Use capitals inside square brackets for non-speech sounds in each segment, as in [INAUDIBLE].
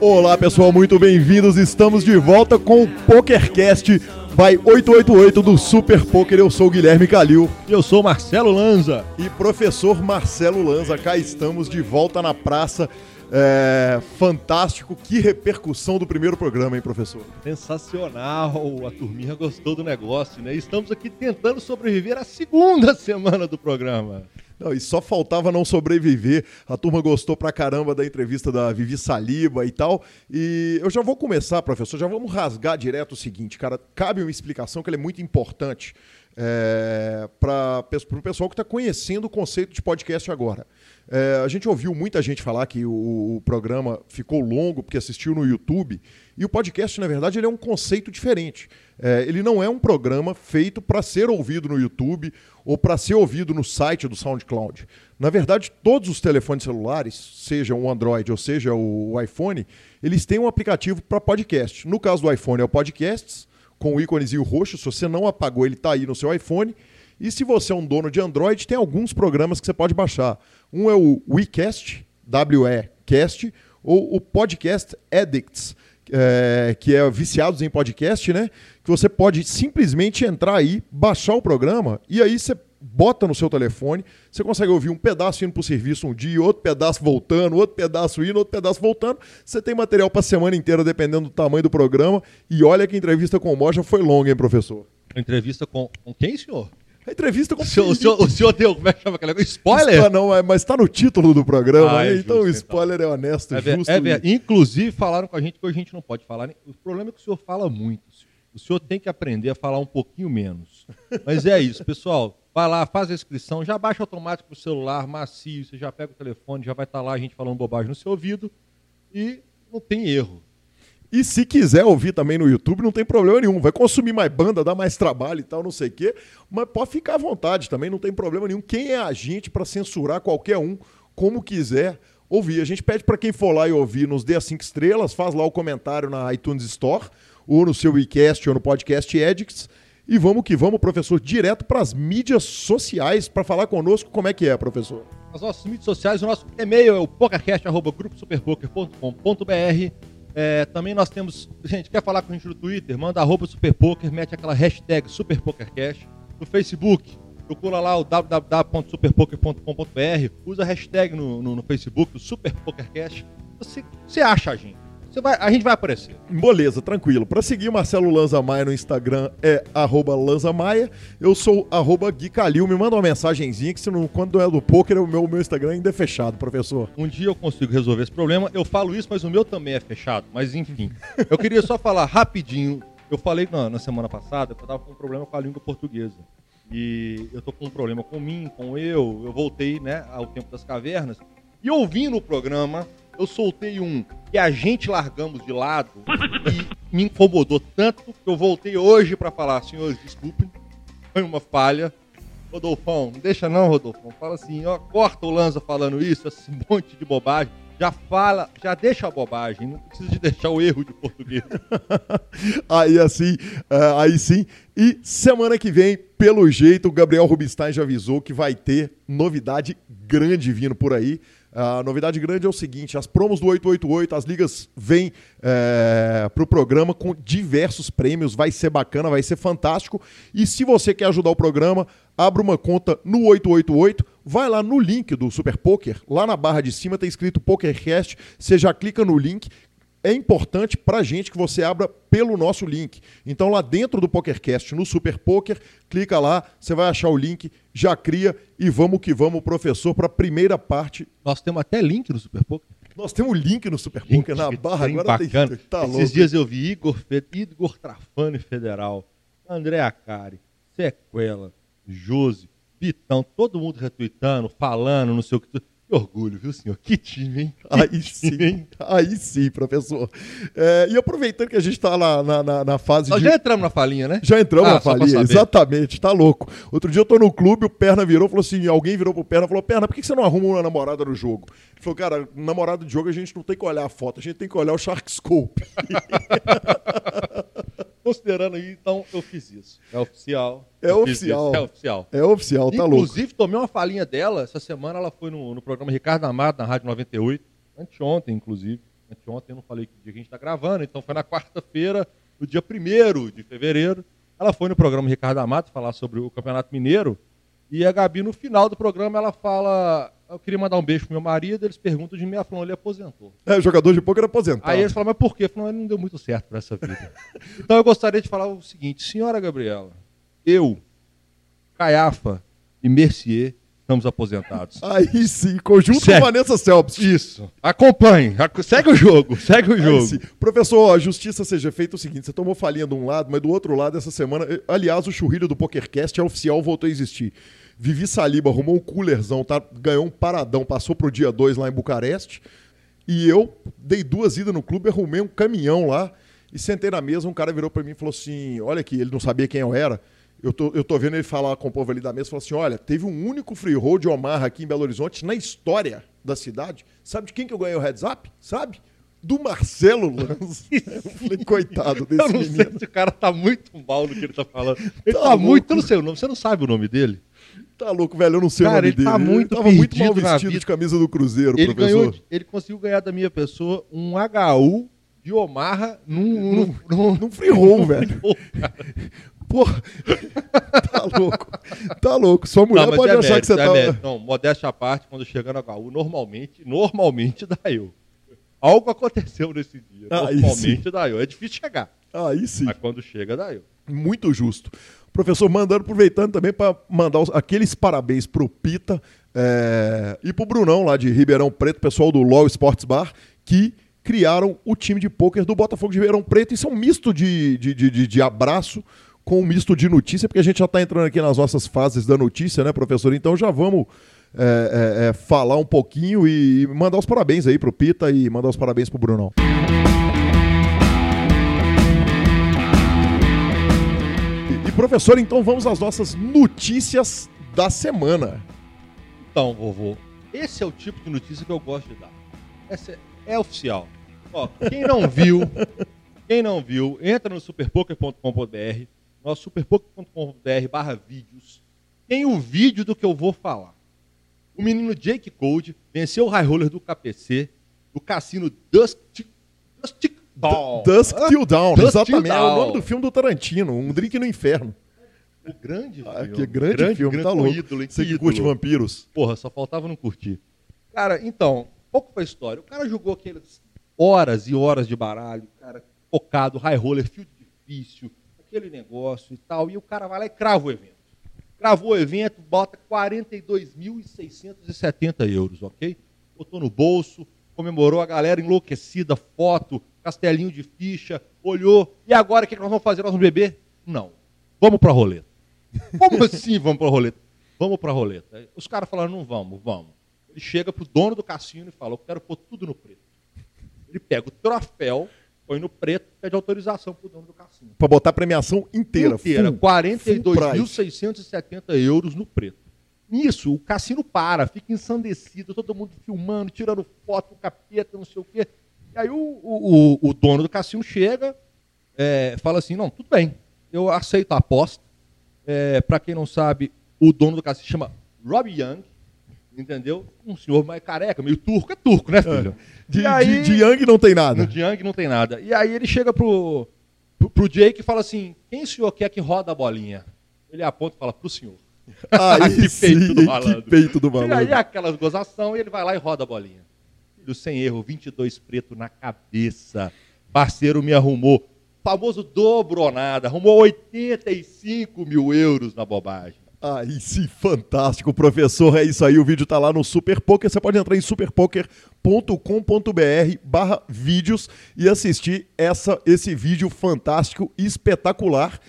Olá pessoal, muito bem-vindos. Estamos de volta com o PokerCast by 888 do Super Poker. Eu sou o Guilherme Calil. Eu sou Marcelo Lanza. E professor Marcelo Lanza, cá estamos de volta na praça. É, fantástico, que repercussão do primeiro programa, hein, professor? Sensacional, a turminha gostou do negócio, né? Estamos aqui tentando sobreviver à segunda [LAUGHS] semana do programa. Não, e só faltava não sobreviver. A turma gostou pra caramba da entrevista da Vivi Saliba e tal. E eu já vou começar, professor, já vamos rasgar direto o seguinte, cara. Cabe uma explicação que é muito importante é, para o pessoal que está conhecendo o conceito de podcast agora. É, a gente ouviu muita gente falar que o, o, programa ficou longo porque assistiu no YouTube. E o podcast, na verdade, ele é um conceito diferente. É, ele não é um programa feito para ser ouvido no YouTube ou para ser ouvido no site do SoundCloud. Na verdade, todos os telefones celulares, seja o Android ou seja o, o iPhone, eles têm um aplicativo para podcast. No caso do iPhone é o Podcasts, com o íconezinho roxo. Se você não apagou, ele está aí no seu iPhone. E se você é um dono de Android, tem alguns programas que você pode baixar. Um é o WeCast, W-E-Cast, ou o Podcast Addicts, é, que é viciados em podcast, né? Que você pode simplesmente entrar aí, baixar o programa e aí você bota no seu telefone, você consegue ouvir um pedaço indo para o serviço um dia, outro pedaço voltando, outro pedaço indo, outro pedaço voltando. Você tem material para a semana inteira, dependendo do tamanho do programa. E olha que a entrevista com o Moja foi longa, hein, professor? Entrevista com, com quem, senhor? A entrevista com o senhor, o senhor, o senhor deu, como é que chama aquela coisa? Spoiler? Não, é, mas está no título do programa, ah, é então o então. spoiler então. é honesto, é justo. É verdade. Inclusive, falaram com a gente que hoje a gente não pode falar. O problema é que o senhor fala muito. O senhor tem que aprender a falar um pouquinho menos. Mas é isso, pessoal. Vai lá, faz a inscrição, já baixa automático para o celular, macio, você já pega o telefone, já vai estar tá lá a gente falando bobagem no seu ouvido e não tem erro. E se quiser ouvir também no YouTube, não tem problema nenhum. Vai consumir mais banda, dar mais trabalho e tal, não sei o quê. Mas pode ficar à vontade também, não tem problema nenhum. Quem é a gente para censurar qualquer um, como quiser ouvir? A gente pede para quem for lá e ouvir, nos dê as cinco estrelas, faz lá o comentário na iTunes Store, ou no seu WeCast ou no Podcast Edicts. E vamos que vamos, professor, direto para as mídias sociais para falar conosco como é que é, professor. As nossas mídias sociais, o nosso e-mail é o pokercast.gruposuperpoker.com.br é, também nós temos. Gente, quer falar com a gente no Twitter? Manda arroba superpoker, mete aquela hashtag superpokercast. No Facebook, procura lá o www.superpoker.com.br, usa a hashtag no, no, no Facebook, o Superpokercast. Você, você acha a gente. Você vai, a gente vai aparecer. Beleza, tranquilo. Para seguir Marcelo Lanza Maia no Instagram é arroba Lanza Maia. Eu sou arroba Gui Calil. Me manda uma mensagenzinha que se não, quando é do poker, o meu, meu Instagram ainda é fechado, professor. Um dia eu consigo resolver esse problema. Eu falo isso, mas o meu também é fechado. Mas enfim. eu queria só falar rapidinho. Eu falei na, na semana passada que eu tava com um problema com a língua portuguesa. E eu tô com um problema com mim, com eu. Eu voltei, né, ao tempo das cavernas. E ouvindo o programa, eu soltei um que a gente largamos de lado e me incomodou tanto que eu voltei hoje para falar, senhores, desculpem, foi uma falha. Rodolfão, não deixa não, Rodolfão. Fala assim, ó, corta o Lanza falando isso, esse [LAUGHS] monte de bobagem. Já fala, já deixa a bobagem, não precisa de deixar o erro de português. [LAUGHS] aí assim, uh, aí sim. E semana que vem, pelo jeito, o Gabriel Rubinstein já avisou que vai ter novidade grande vindo por aí. A novidade grande é o seguinte: as promos do 888, as ligas vêm é, para o programa com diversos prêmios. Vai ser bacana, vai ser fantástico. E se você quer ajudar o programa, abra uma conta no 888, vai lá no link do Super Poker, lá na barra de cima tem escrito PokerCast. Você já clica no link, é importante para a gente que você abra pelo nosso link. Então, lá dentro do PokerCast, no Super Poker, clica lá, você vai achar o link, já cria e vamos que vamos, professor, para a primeira parte. Nós temos até link no Super Poker. Nós temos link no Super Poker na barra. Agora bacana. Tem, tá Esses louco. dias eu vi Igor, Igor Trafani Federal, André Acari, Sequela, Josi, Vitão, todo mundo retweetando, falando, não sei o que orgulho, viu, senhor? Que time, hein? Aí sim, hein? aí sim, professor. É, e aproveitando que a gente está na, na, na, fase Nós de... já entramos na falinha, né? Já entramos ah, na falinha, exatamente, tá louco. Outro dia eu tô no clube, o Perna virou, falou assim, alguém virou pro Perna, falou, Perna, por que você não arruma uma namorada no jogo? Ele falou, cara, namorada de jogo a gente não tem que olhar a foto, a gente tem que olhar o Shark Scope. [LAUGHS] Considerando aí, então, eu fiz isso. É oficial. É oficial. isso, É oficial. É oficial, tá louco. Inclusive, tomei uma falinha dela. Essa semana ela foi no, no programa Ricardo Amado, na Rádio 98. Anteontem, inclusive. Anteontem eu não falei que dia que a gente está gravando, então foi na quarta-feira, no dia 1 de fevereiro. Ela foi no programa Ricardo Amato falar sobre o Campeonato Mineiro. E a Gabi, no final do programa, ela fala: Eu queria mandar um beijo pro meu marido. Eles perguntam de mim. Ela falou: Ele aposentou. É, jogador de pôquer aposentado. Aí eles falam: Mas por quê? Eu falei: Ele não deu muito certo para essa vida. [LAUGHS] então eu gostaria de falar o seguinte: Senhora Gabriela, eu, Caiafa e Mercier estamos aposentados. [LAUGHS] Aí sim, conjunto Sério. com Vanessa Selps. Isso. Acompanhe. Ac- Segue o jogo. Segue o jogo. sim. Professor, a justiça seja feita o seguinte: você tomou falinha de um lado, mas do outro lado, essa semana. eh, Aliás, o churrilho do PokerCast é oficial, voltou a existir. Vivi Saliba arrumou um coolerzão, tá? ganhou um paradão, passou pro dia 2 lá em Bucareste. E eu dei duas idas no clube, arrumei um caminhão lá e sentei na mesa. Um cara virou pra mim e falou assim: Olha aqui, ele não sabia quem eu era. Eu tô, eu tô vendo ele falar com o povo ali da mesa. Falou assim: Olha, teve um único free roll de Omaha aqui em Belo Horizonte na história da cidade. Sabe de quem que eu ganhei o heads up? Sabe? Do Marcelo Lanz. [LAUGHS] eu falei: Coitado desse Eu não menino. sei se o cara tá muito mal no que ele tá falando. Ele Tá tá, muito. Eu não sei o nome. Você não sabe o nome dele? Tá louco, velho. Eu não sei Cara, o nome ele dele. tá muito tava muito mal vestido de camisa do Cruzeiro, Ele, professor. ganhou, ele conseguiu ganhar da minha pessoa um HU de Omarra num, num, num, Num free roll, velho. Porra. [LAUGHS] tá louco. Tá louco. Sua mulher Não, pode é achar mérito, que você é tá. mérito. Não, modéstia à parte, quando chega no HU, normalmente, normalmente dá eu. Algo aconteceu nesse dia. Aí normalmente dá eu. É difícil chegar, Aí sim. mas quando chega, dá eu. Muito justo. Professor, mandando, aproveitando também para mandar os- aqueles parabéns pro Pita é, e pro Brunão lá de Ribeirão Preto, pessoal do LOL Sports Bar, que criaram o time de pôquer do Botafogo de Ribeirão Preto. Isso é um misto de, de, de, de- abraço com um misto de notícia, porque a gente já está entrando aqui nas nossas fases da notícia, né, professor? Então já vamos é, é, é, falar um pouquinho e, mandar os parabéns aí pro Pita e mandar os parabéns pro Brunão. Professor, então vamos às nossas notícias da semana. Então, vovô, esse é o tipo de notícia que eu gosto de dar. Essa é, é oficial. Ó, quem não [LAUGHS] viu, quem não viu, entra no superpoker.com.br, nosso superpoker.com.br barra vídeos. Tem o vídeo do que eu vou falar. O menino Jake Code venceu o high roller do KPC, do cassino Dusk, Dusk Dawn. Dusk Till Dawn, Dusk exatamente. Till É o Dawn. nome do filme do Tarantino, Um Drink no Inferno. O grande filme. Ah, que grande, filme, tá com louco. ídolo? Você que ídolo. curte vampiros. Porra, só faltava não curtir. Cara, então, pouco foi a história. O cara jogou aquelas horas e horas de baralho, cara, focado, high roller, field difícil, aquele negócio e tal, e o cara vai lá e crava o evento. Cravou o evento, bota 42.670 euros, ok? Botou no bolso, comemorou a galera enlouquecida, foto, castelinho de ficha, olhou, e agora o que nós vamos fazer? Nós vamos beber? Não. Vamos pra roleta. [LAUGHS] Como assim vamos pra roleta? Vamos pra roleta. Aí Os caras falaram, não vamos, vamos. Ele chega pro dono do cassino e fala, eu quero pôr tudo no preto. Ele pega o troféu, põe no preto, pede autorização pro dono do cassino. Pra botar a premiação inteira. Inteira, full. 42.670 euros no preto. Nisso, o cassino para, fica ensandecido, todo mundo filmando, tirando foto capeta, não sei o quê. E aí o, o, o- dono do cassino chega, é, fala assim, não, tudo bem, eu aceito a aposta. É, para quem não sabe, o dono do cassino chama Rob Young, entendeu? Um senhor mais careca, meio turco, é turco, né, filho? De, E aí- de, de Yang não tem nada. no Jiang não tem nada. E aí ele chega pro, pro, pro Jake e fala assim: quem o senhor quer que roda a bolinha? Ele aponta e fala pro senhor. Aí [LAUGHS] Que peito do malandro. que peito do E aí malandro. aquelas gozação e ele vai lá e roda a bolinha. Filho, sem erro, 22 preto na cabeça. Parceiro me arrumou. Famoso dobro ou nada. Arrumou 85 mil euros na bobagem. Aí sim, fantástico, professor. É isso aí, o vídeo tá lá no Super Poker. Você pode entrar em superpoker.com.br barra vídeos e assistir essa, esse vídeo fantástico espetacular.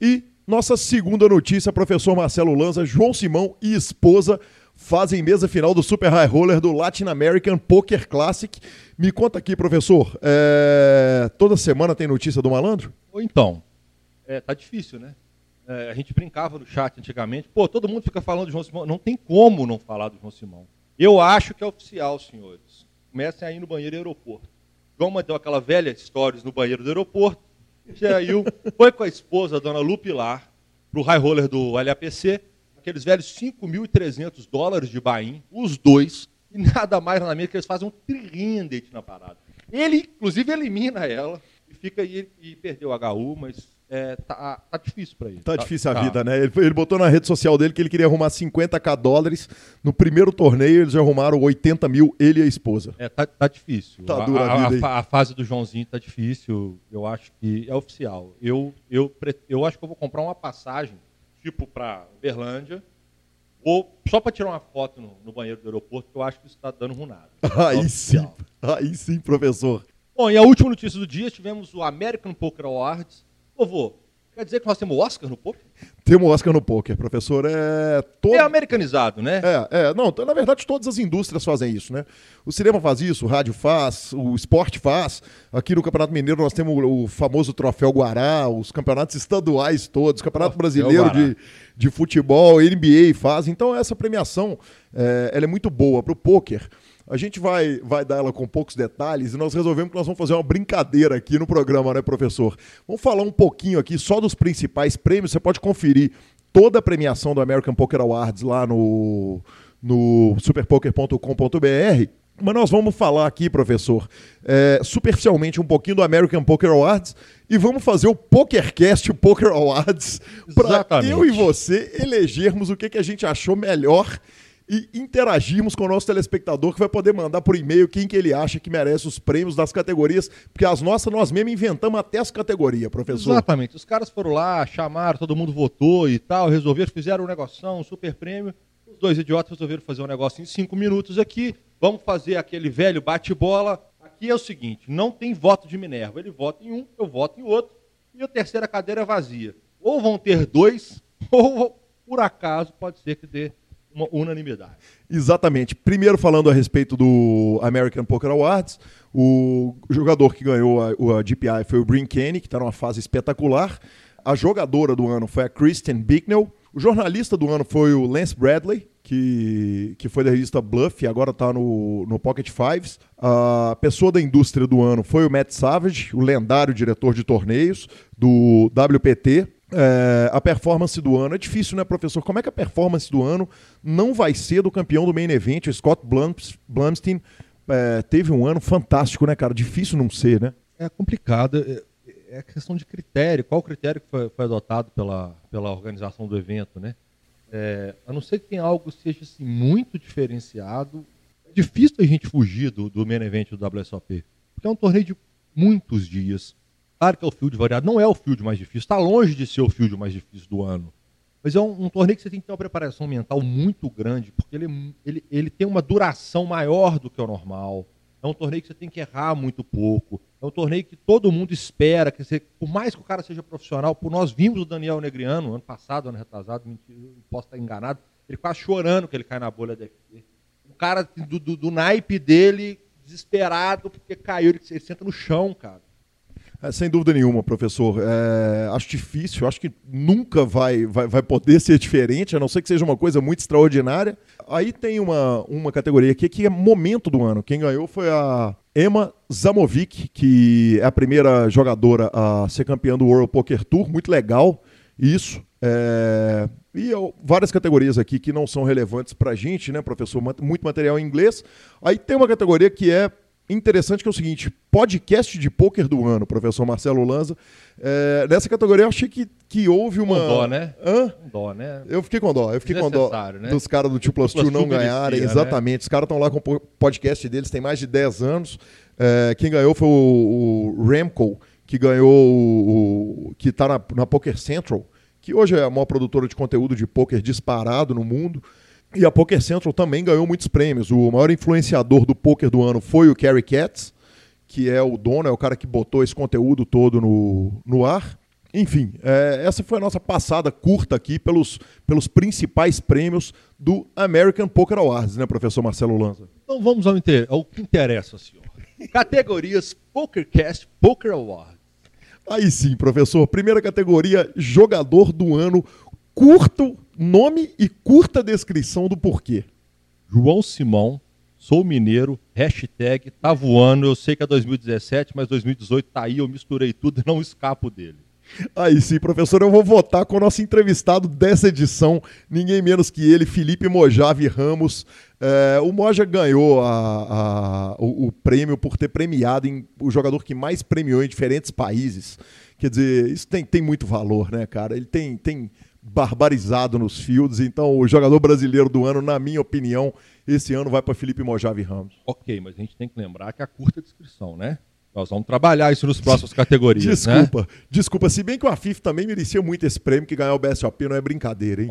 E nossa segunda notícia, professor Marcelo Lanza, João Simão e esposa fazem mesa final do Super High Roller do Latin American Poker Classic. Me conta aqui, professor, é, toda semana tem notícia do malandro? Ou então, é, tá difícil, né? É, a gente brincava no chat antigamente. Pô, todo mundo fica falando de João Simão. Não tem como não falar do João Simão. Eu acho que é oficial, senhores. Comecem aí no banheiro do aeroporto. João mandou aquela velha stories no banheiro do aeroporto. Jair foi com a esposa, a dona Lu Pilar, para o high roller do LAPC, aqueles velhos 5.300 dólares de Bahia, os dois, e nada mais nada menos que eles fazem um tririndete na parada. Ele, inclusive, elimina ela e fica aí e perdeu o HU, mas é, tá, tá, difícil para ele. Tá, tá, difícil a tá. vida, né? Ele, ele, botou na rede social dele que ele queria arrumar 50k dólares. No primeiro torneio, eles arrumaram 80 mil, ele e a esposa. É, tá, tá difícil. Tá dura a, a, vida a, a, fase do Joãozinho tá difícil. Eu acho que é oficial. Eu, eu, eu acho que eu vou comprar uma passagem, tipo para Berlândia, ou só para tirar uma foto no, no, banheiro do aeroporto, que eu acho que isso está dando runado. [LAUGHS] Aí sim, aí sim, professor. Bom, e a última notícia do dia, tivemos o American Poker Awards. Vovô, quer dizer que nós temos Oscar no poker? Temos Oscar no poker, professor. É, todo... é americanizado, né? É, é. Não, na verdade, todas as indústrias fazem isso, né? O cinema faz isso, o rádio faz, o esporte faz. Aqui no Campeonato Mineiro nós temos o famoso Troféu Guará, os campeonatos estaduais todos, Campeonato Troféu Brasileiro de, de Futebol, NBA faz. Então, essa premiação é, ela é muito boa para o poker. A gente vai, vai dar ela com poucos detalhes e nós resolvemos que nós vamos fazer uma brincadeira aqui no programa, né, professor? Vamos falar um pouquinho aqui só dos principais prêmios. Você pode conferir toda a premiação do American Poker Awards lá no, no superpoker.com.br. Mas nós vamos falar aqui, professor, é, superficialmente um pouquinho do American Poker Awards e vamos fazer o PokerCast Poker Awards para eu e você elegermos o que, que a gente achou melhor e interagirmos com o nosso telespectador que vai poder mandar por e-mail quem que ele acha que merece os prêmios das categorias, porque as nossas nós mesmo inventamos até as categorias, professor. Exatamente. Os caras foram lá, chamaram, todo mundo votou e tal, resolveram, fizeram um negoção, um super prêmio. Os dois idiotas resolveram fazer um negócio em cinco minutos aqui. Vamos fazer aquele velho bate-bola. Aqui é o seguinte: não tem voto de Minerva. Ele vota em um, eu voto em outro, e a terceira cadeira é vazia. Ou vão ter dois, [LAUGHS] ou por acaso pode ser que dê uma unanimidade. Exatamente. Primeiro falando a respeito do American Poker Awards, o jogador que ganhou a, a GPI foi o Brin Kenny, que está numa fase espetacular. A jogadora do ano foi a Kristen Bicknell. O jornalista do ano foi o Lance Bradley, que, que foi da revista Bluff e agora está no, no Pocket Fives. A pessoa da indústria do ano foi o Matt Savage, o lendário diretor de torneios do WPT. É, a performance do ano. É difícil, né, professor? Como é que a performance do ano não vai ser do campeão do main event, o Scott Blumstein? É, teve um ano fantástico, né, cara? Difícil não ser, né? É complicado. É, é questão de critério. Qual o critério que foi, foi adotado pela, pela organização do evento, né? É, a não ser que tenha algo que seja assim, muito diferenciado, é difícil a gente fugir do, do main event do WSOP. Porque é um torneio de muitos dias, Claro que é o field variado, não é o field mais difícil, está longe de ser o field mais difícil do ano. Mas é um, um, torneio que você tem que ter uma preparação mental muito grande, porque ele, ele, ele tem uma duração maior do que o normal. É um torneio que você tem que errar muito pouco. É um torneio que todo mundo espera, que você, por mais que o cara seja profissional, por nós vimos o Daniel Negriano ano passado, ano retrasado, mentira, posso estar enganado, ele quase chorando que ele cai na bolha DFT. O cara do, do, do naipe dele, desesperado, porque caiu, ele, ele senta no chão, cara. É, sem dúvida nenhuma, professor. É, acho difícil, acho que nunca vai, vai, vai poder [LAUGHS] ser diferente, a não ser que seja uma coisa muito extraordinária. Aí tem uma, uma categoria aqui que é momento do ano. Quem ganhou foi a Emma Zamovic, que é a primeira jogadora a ser campeã do World Poker Tour. Muito legal isso. É... E várias categorias aqui que não são relevantes para a gente, né, professor? Muito material em inglês. Aí tem uma categoria que é interessante que é o seguinte: podcast de poker do ano, professor Marcelo Lanza. É, nessa categoria eu achei que, que houve uma. Com dó, né? Hã? Com dó, né? Eu fiquei com dó. Eu fiquei com dó né? dos caras do Two Plus Two não ganharem. Merecia, exatamente. Né? Os caras estão lá com o podcast deles, tem mais de 10 anos. É, quem ganhou foi o, o Remco, que ganhou o, o que está na, na Poker Central, que hoje é a maior produtora de conteúdo de poker disparado no mundo. E a Poker Central também ganhou muitos prêmios. O maior influenciador do poker do ano foi o Kerry Katz, que é o dono, é o cara que botou esse conteúdo todo no, no ar. Enfim, é, essa foi a nossa passada curta aqui pelos, pelos principais prêmios do American Poker Awards, né, professor Marcelo Lanza? Então vamos ao, inter... ao que interessa, senhor. Categorias PokerCast Poker Awards. Aí sim, professor. Primeira categoria, jogador do ano. Curto nome e curta descrição do porquê. João Simão, Sou mineiro, hashtag tá voando. Eu sei que é 2017, mas 2018 tá aí, eu misturei tudo e [LAUGHS] não escapo dele. Aí sim, professor, eu vou votar com o nosso entrevistado dessa edição, ninguém menos que ele, Felipe Mojave Ramos. É, o Moja ganhou a, a, o, o, prêmio por ter premiado em, o jogador que mais premiou em diferentes países. Quer dizer, isso tem, tem muito valor, né, cara? Ele tem, tem barbarizado nos fields, então o jogador brasileiro do ano, na minha opinião, esse ano vai para Felipe Mojave Ramos. Ok, mas a gente tem que lembrar que é a curta descrição, né? Nós vamos trabalhar isso nos próximas categorias. desculpa, né? desculpa. Se bem que o Afif também merecia muito esse prêmio, que ganhar o BSOP não é brincadeira, hein?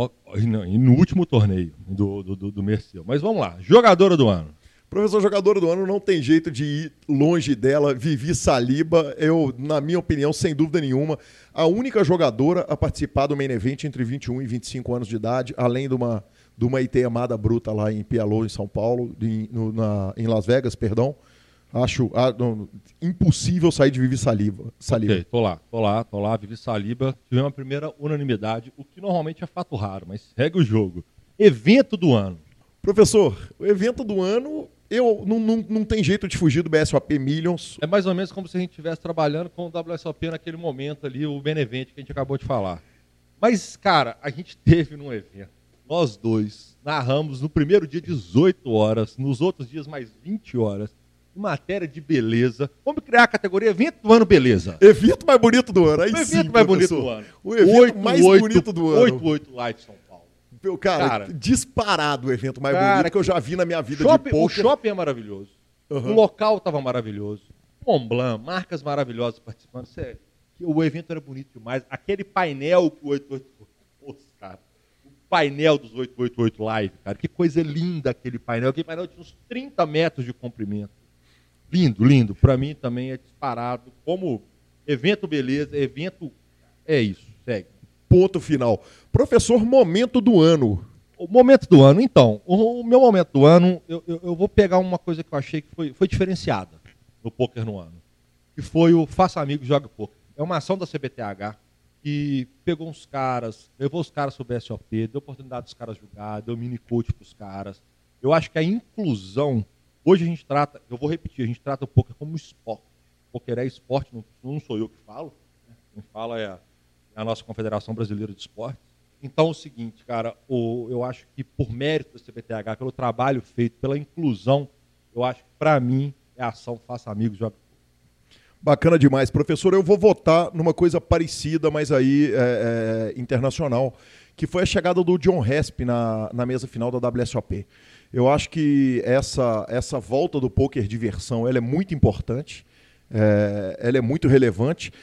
E no último torneio do, do, do, do Merceu. Mas vamos lá, jogadora do ano. Professor jogadora do ano não tem jeito de ir longe dela. Vivi Saliba, eu, na minha opinião, sem dúvida nenhuma, a única jogadora a participar do main event entre 21 e 25 anos de idade, além de uma, de uma IT amada bruta lá em Pialô, em São Paulo, em, no, na, em Las Vegas, perdão. Acho ah, não, impossível sair de Vivi Saliba. Saliba. Ok, tô lá, tô lá, tô lá, Vivi Saliba. Tivemos a primeira unanimidade, o que normalmente é fato raro, mas segue o jogo. Evento do ano. Professor, o evento do ano, eu não, não, não tem jeito de fugir do BSOP Millions. É mais ou menos como se a gente estivesse trabalhando com o WSOP naquele momento ali, o Benevente que a gente acabou de falar. Mas, cara, a gente teve num evento, nós dois narramos no primeiro dia 18 horas, nos outros dias mais 20 horas matéria de beleza. Vamos criar a categoria Evento do Ano Beleza. Evento mais bonito do ano. Aí o evento sim, mais bonito do ano. O evento 8, mais 8, bonito do ano. 88 Live São Paulo. Meu, cara, cara, disparado o evento mais cara, bonito que eu já vi na minha vida shopping, de poker. O shopping é maravilhoso. Uhum. O local estava maravilhoso. Montblanc, marcas maravilhosas participando. Sério, o evento era bonito demais. Aquele painel que o 888 pôs, cara. O painel dos 888 Live, cara. Que coisa linda aquele painel. Aquele painel tinha uns 30 metros de comprimento Lindo, lindo. Para mim também é disparado. Como evento beleza, evento é isso. Segue. Ponto final. Professor, momento do ano. O momento do ano, então. O, o meu momento do ano, eu, eu, eu, vou pegar uma coisa que eu achei que foi, foi diferenciada no poker no ano. Que foi o Faça Amigos Joga Poker. É uma ação da CBTH que pegou uns caras, levou os caras sobre SOP, deu oportunidade dos caras jogar, deu mini coach para os caras. Eu acho que a inclusão Hoje a gente trata, eu vou repetir, a gente trata o poker como esporte. O poker é esporte, não, não sou eu que falo. Né? Quem fala é a, nossa Confederação Brasileira de Esportes. Então é o seguinte, cara, o, eu acho que por mérito do CBTH, pelo trabalho feito, pela inclusão, eu acho que para mim é ação Faça Amigos, joga Bacana demais. Professor, eu vou votar numa coisa parecida, mas aí é, é, internacional, que foi a chegada do John Resp na, na mesa final da WSOP. Eu acho que essa, essa volta do poker diversão ela é muito importante, é, ela é muito relevante.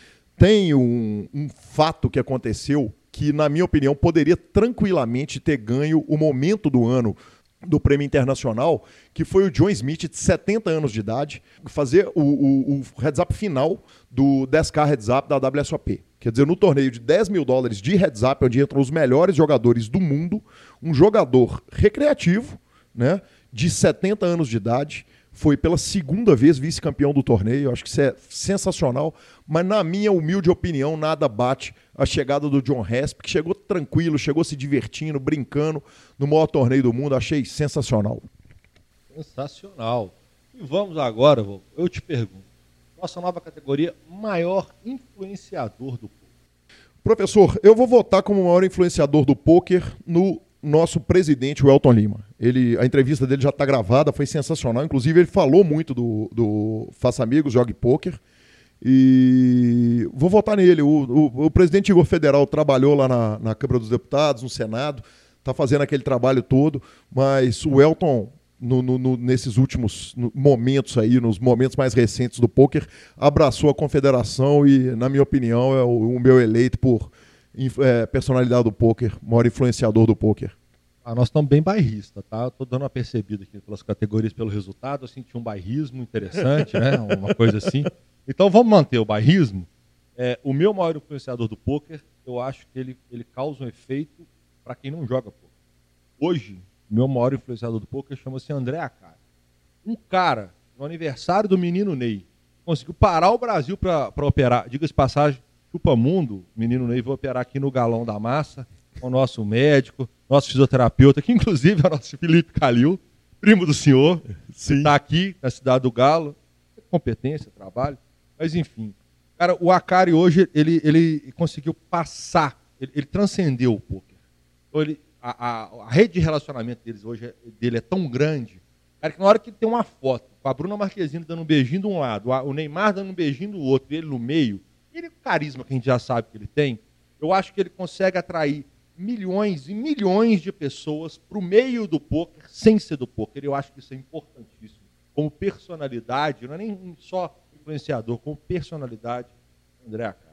Tem um, um fato que aconteceu que, na minha opinião, poderia tranquilamente ter ganho o momento do ano do prêmio internacional, que foi o John Smith, de 70 anos de idade, fazer o, o, o heads up final do 10K heads up da WSOP. Quer dizer, no torneio de 10 mil dólares de heads up, onde entram os melhores jogadores do mundo, um jogador recreativo, né, de 70 anos de idade, foi pela segunda vez vice-campeão do torneio. Acho que isso é sensacional. Mas, na minha humilde opinião, nada bate a chegada do John Resp, que chegou tranquilo, chegou se divertindo, brincando no maior torneio do mundo. Achei sensacional. Sensacional. E vamos agora, eu te pergunto: nossa nova categoria, maior influenciador do poker. Professor, eu vou votar como maior influenciador do poker no nosso presidente, o Elton Lima. Ele, a entrevista dele já está gravada, foi sensacional. Inclusive, ele falou muito do, do Faça Amigos, Jogue Poker. E vou votar nele. O, o, o, presidente Igor Federal trabalhou lá na, na Câmara dos Deputados, no Senado, está fazendo aquele trabalho todo, mas o Elton, no, no, no, nesses últimos momentos aí, nos momentos mais recentes do poker, abraçou a confederação e, na minha opinião, é o, o meu eleito por é, personalidade do poker, maior influenciador do poker? Ah, nós estamos bem bairrista, tá? Estou dando uma percebida aqui pelas categorias, pelo resultado. Eu senti um bairrismo interessante, né? [LAUGHS] Uma coisa assim. Então vamos manter o bairrismo. É, o meu maior influenciador do poker, eu acho que ele, ele causa um efeito para quem não joga poker. Hoje, o meu maior influenciador do poker chama-se André Acari. Um cara, no aniversário do menino Ney, conseguiu parar o Brasil para operar. Diga-se passagem, Chupa Mundo, o menino Ney, vou operar aqui no Galão da Massa, com o nosso médico, nosso fisioterapeuta, que inclusive é o nosso Felipe Calil. primo do senhor, está aqui na cidade do Galo, competência, trabalho, mas enfim. Cara, o Akari hoje, ele, ele conseguiu passar, ele, ele transcendeu o poker. Então, ele, a, a, a, rede de relacionamento deles hoje é, dele é tão grande, cara, que na hora que tem uma foto com a Bruna Marquezine dando um beijinho de um lado, o Neymar dando um beijinho do outro, e ele no meio, ele o carisma que a gente já sabe que ele tem, eu acho que ele consegue atrair milhões e milhões de pessoas para o meio do poker sem ser do poker. Eu acho que isso é importantíssimo. Como personalidade, não é nem só influenciador, como personalidade, André Acari.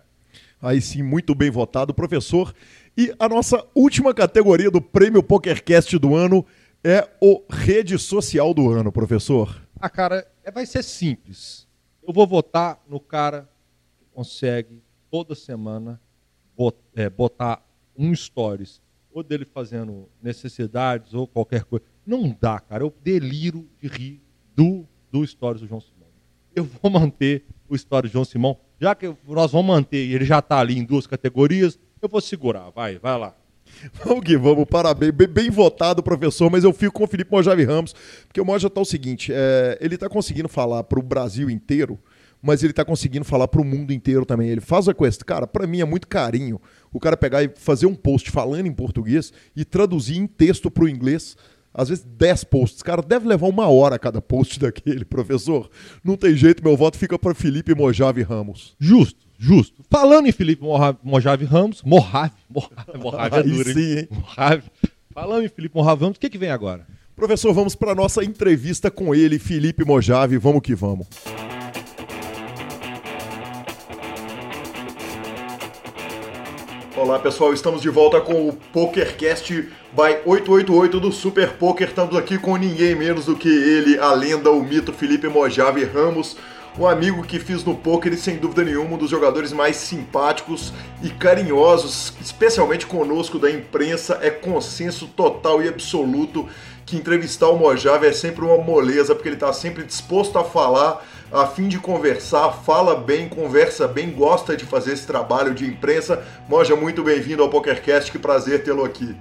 Aí sim, muito bem votado, professor. E a nossa última categoria do Prêmio PokerCast do ano é o Rede Social do Ano, professor. Ah, cara, é, vai ser simples. Eu vou votar no cara consegue toda semana é, botar um stories, ou dele fazendo necessidades ou qualquer coisa. Não dá, cara. Eu deliro de rir do, do stories do João Simão. Eu vou manter o stories do João Simão. Já que nós vamos manter e ele já está ali em duas categorias, eu vou segurar. Vai, vai lá. Vamos que vamos, parabéns. Bem, bem, votado, professor, mas eu fico com o Felipe Mojave Ramos, porque o Moja está o seguinte: é, ele está conseguindo falar para o Brasil inteiro, mas ele está conseguindo falar para o mundo inteiro também. Ele faz a questão. Cara, para mim é muito carinho o cara pegar e fazer um post falando em português e traduzir em texto para o inglês. Às vezes 10 posts. Cara, deve levar uma hora cada post [LAUGHS] daquele, professor. Não tem jeito, meu voto fica para Felipe Mojave Ramos. Justo, justo. Falando em Felipe Mojave Ramos, Mojave, Mojave, [LAUGHS] Mojave é duro, sim, hein? Mojave. Falando em Felipe Mojave Ramos, o que, que vem agora? Professor, vamos para nossa entrevista com ele, Felipe Mojave. Vamos que vamos. Olá pessoal, estamos de volta com o PokerCast by 888 do Super Poker. Estamos aqui com ninguém menos do que ele, a lenda, o mito Felipe Mojave Ramos, um amigo que fiz no poker e sem dúvida nenhuma um dos jogadores mais simpáticos e carinhosos, especialmente conosco da imprensa. É consenso total e absoluto que entrevistar o Mojave é sempre uma moleza, porque ele está sempre disposto a falar a fim de conversar, fala bem, conversa bem, gosta de fazer esse trabalho de imprensa. Moja, muito bem-vindo ao PokerCast, que prazer tê-lo aqui.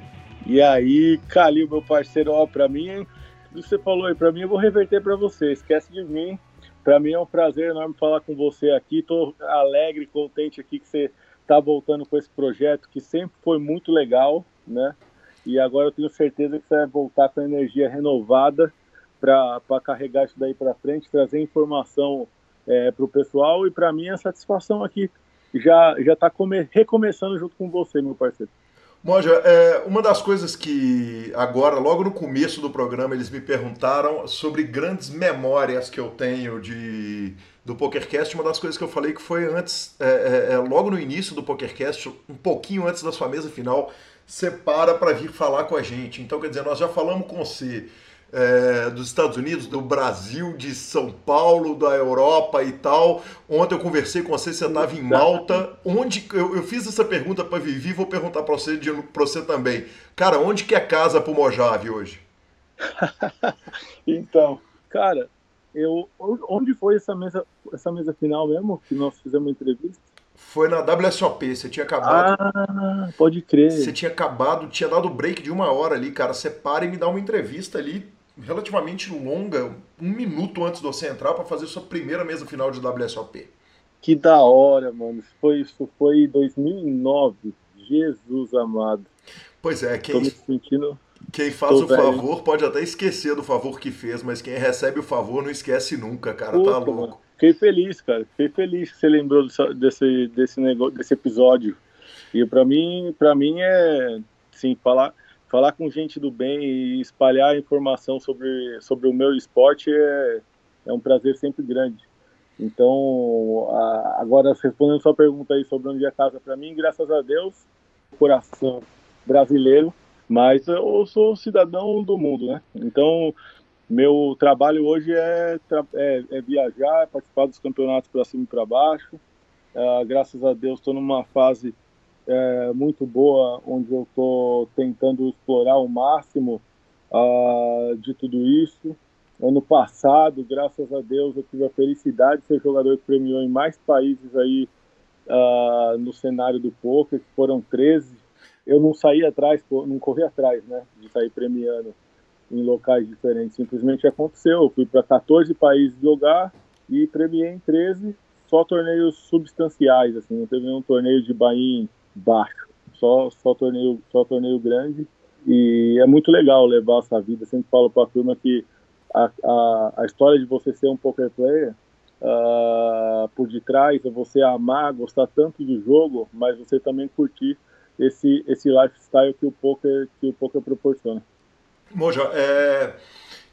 E aí, Calil, meu parceiro, ó, para mim, tudo que você falou aí, para mim eu vou reverter para você, esquece de mim. Para mim é um prazer enorme falar com você aqui. Tô alegre, contente aqui que você tá voltando com esse projeto que sempre foi muito legal, né? E agora eu tenho certeza que você vai voltar com energia renovada para carregar isso daí para frente, trazer informação é, para o pessoal e para mim a satisfação aqui já já está recomeçando junto com você, meu parceiro. Monja, é, uma das coisas que agora, logo no começo do programa, eles me perguntaram sobre grandes memórias que eu tenho de do PokerCast. Uma das coisas que eu falei que foi antes, é, é, é logo no início do PokerCast, um pouquinho antes da sua mesa final, separa para vir falar com a gente. Então, quer dizer, nós já falamos com você é, dos Estados Unidos, do Brasil, de São Paulo, da Europa e tal. Ontem eu conversei com você, você estava em Malta. Onde eu, eu fiz essa pergunta para Vivi, vou perguntar para você, você também. Cara, onde que é casa para o Mojave hoje? [LAUGHS] então, cara, eu onde foi essa mesa, essa mesa final mesmo que nós fizemos uma entrevista? Foi na WSOP, você tinha acabado. Ah, pode crer. Você tinha acabado, tinha dado break de uma hora ali, cara. Você para e me dá uma entrevista ali relativamente longa, um minuto antes de você entrar para fazer sua primeira mesa final de WSOP. Que da hora, mano. Isso foi, isso foi 2009. Jesus amado. Pois é, quem, sentindo... quem faz Tô o velho. favor pode até esquecer do favor que fez, mas quem recebe o favor não esquece nunca, cara. Tá Puta, tá louco. Mano. Fiquei feliz, cara. Fiquei feliz que você lembrou desse, desse, negócio, desse episódio. E para mim, para mim é, sim, falar falar com gente do bem e espalhar informação sobre, sobre o meu esporte é, é um prazer sempre grande. Então, a, agora respondendo sua pergunta aí sobre onde é casa para mim, graças a Deus, coração brasileiro, mas eu sou cidadão do mundo, né? Então, meu trabalho hoje é, é, é viajar, participar dos campeonatos para cima e para baixo. Uh, graças a Deus, estou numa fase é, muito boa, onde eu estou tentando explorar o máximo uh, de tudo isso. Ano passado, graças a Deus, eu tive a felicidade de ser jogador que premiou em mais países aí uh, no cenário do poker, que foram 13. Eu não saí atrás, não corri atrás, né, de sair premiando. em locais diferentes. Simplesmente aconteceu. Eu fui para 14 países jogar e premiei em 13, só torneios substanciais, assim, não teve nenhum torneio de bain baixo, só, só, torneio, só torneio grande. E é muito legal levar essa vida. Eu sempre falo para a turma que a, a, a, história de você ser um poker player uh, por detrás é você amar, gostar tanto do jogo, mas você também curtir esse, esse lifestyle que o poker, que o poker proporciona. Moja, é...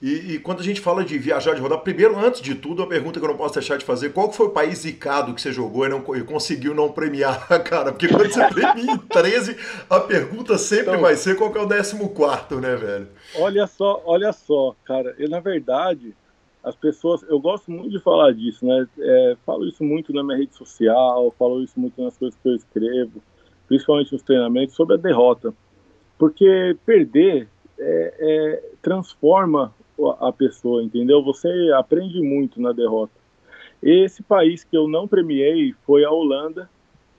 E, e, quando a gente fala de viajar, de rodar, primeiro, antes de tudo, uma pergunta que eu não posso deixar de fazer: qual foi o país zicado que você jogou e, não, e conseguiu não premiar, [LAUGHS] cara? Porque quando você premia em 13, a pergunta sempre então, vai ser qual que é o 14, né, velho? Olha só, olha só, cara. Eu, na verdade, as pessoas. Eu gosto muito de falar disso, né? É, falo isso muito na minha rede social, falo isso muito nas coisas que eu escrevo, principalmente nos treinamentos, sobre a derrota. Porque perder é, é, transforma a pessoa, entendeu? Você aprende muito na derrota. Esse país que eu não premiei foi a Holanda,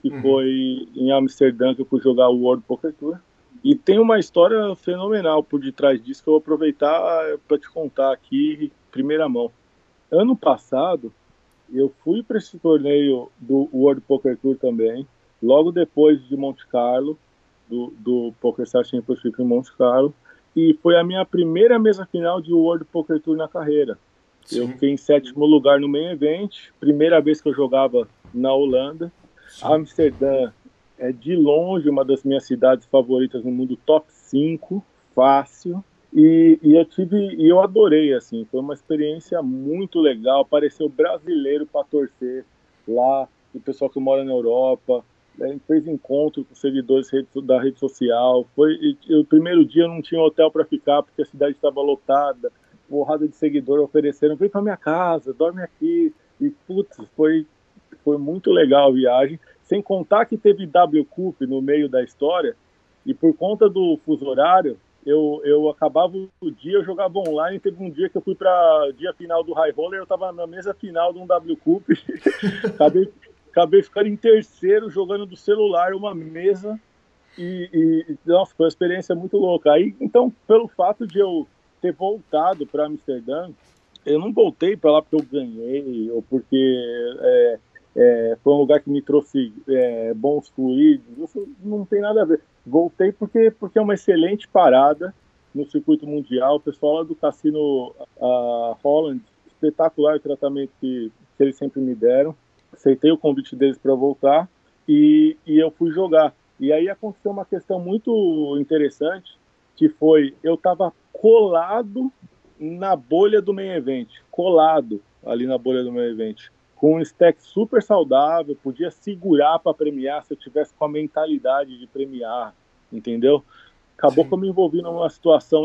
que uhum. foi em Amsterdã que eu fui jogar o World Poker Tour. E tem uma história fenomenal por detrás disso que eu vou aproveitar para te contar aqui, primeira mão. Ano passado, eu fui para esse torneio do World Poker Tour também, logo depois de Monte Carlo, do, do Poker Star Championship em Monte Carlo e foi a minha primeira mesa final de World Poker Tour na carreira. Sim. Eu fiquei em sétimo lugar no main event, primeira vez que eu jogava na Holanda. Sim. Amsterdã é de longe uma das minhas cidades favoritas no mundo, top 5, fácil. E, e, eu tive e eu adorei assim, foi uma experiência muito legal. Apareceu brasileiro para torcer lá, o pessoal que mora na Europa, a gente fez encontro com seguidores da rede social. Foi o primeiro dia eu não tinha hotel para ficar porque a cidade estava lotada. Porrada de seguidores ofereceram, vem para minha casa, dorme aqui. E putz, foi foi muito legal a viagem. Sem contar que teve W Cup no meio da história e por conta do fuso horário, eu, eu acabava o dia, eu jogava online. Teve um dia que eu fui para dia final do High Roller, eu estava na mesa final de um W Cup. [LAUGHS] acabei, acabei ficando em terceiro jogando do celular uma mesa e, e nossa, foi uma experiência muito louca. Aí, então, pelo fato de eu ter voltado para Amsterdã, eu não voltei para lá porque eu ganhei ou porque é, é, foi um lugar que me trouxe é, bons fluidos. Isso não tem nada a ver. Voltei porque porque é uma excelente parada no circuito mundial. O pessoal lá do cassino uh, Holland, espetacular o tratamento que, que eles sempre me deram aceitei o convite deles para voltar e, e eu fui jogar. E aí aconteceu uma questão muito interessante, que foi, eu estava colado na bolha do main event, colado ali na bolha do main event, com um stack super saudável, podia segurar para premiar se eu tivesse com a mentalidade de premiar, entendeu? Acabou Sim. que eu me envolvi numa situação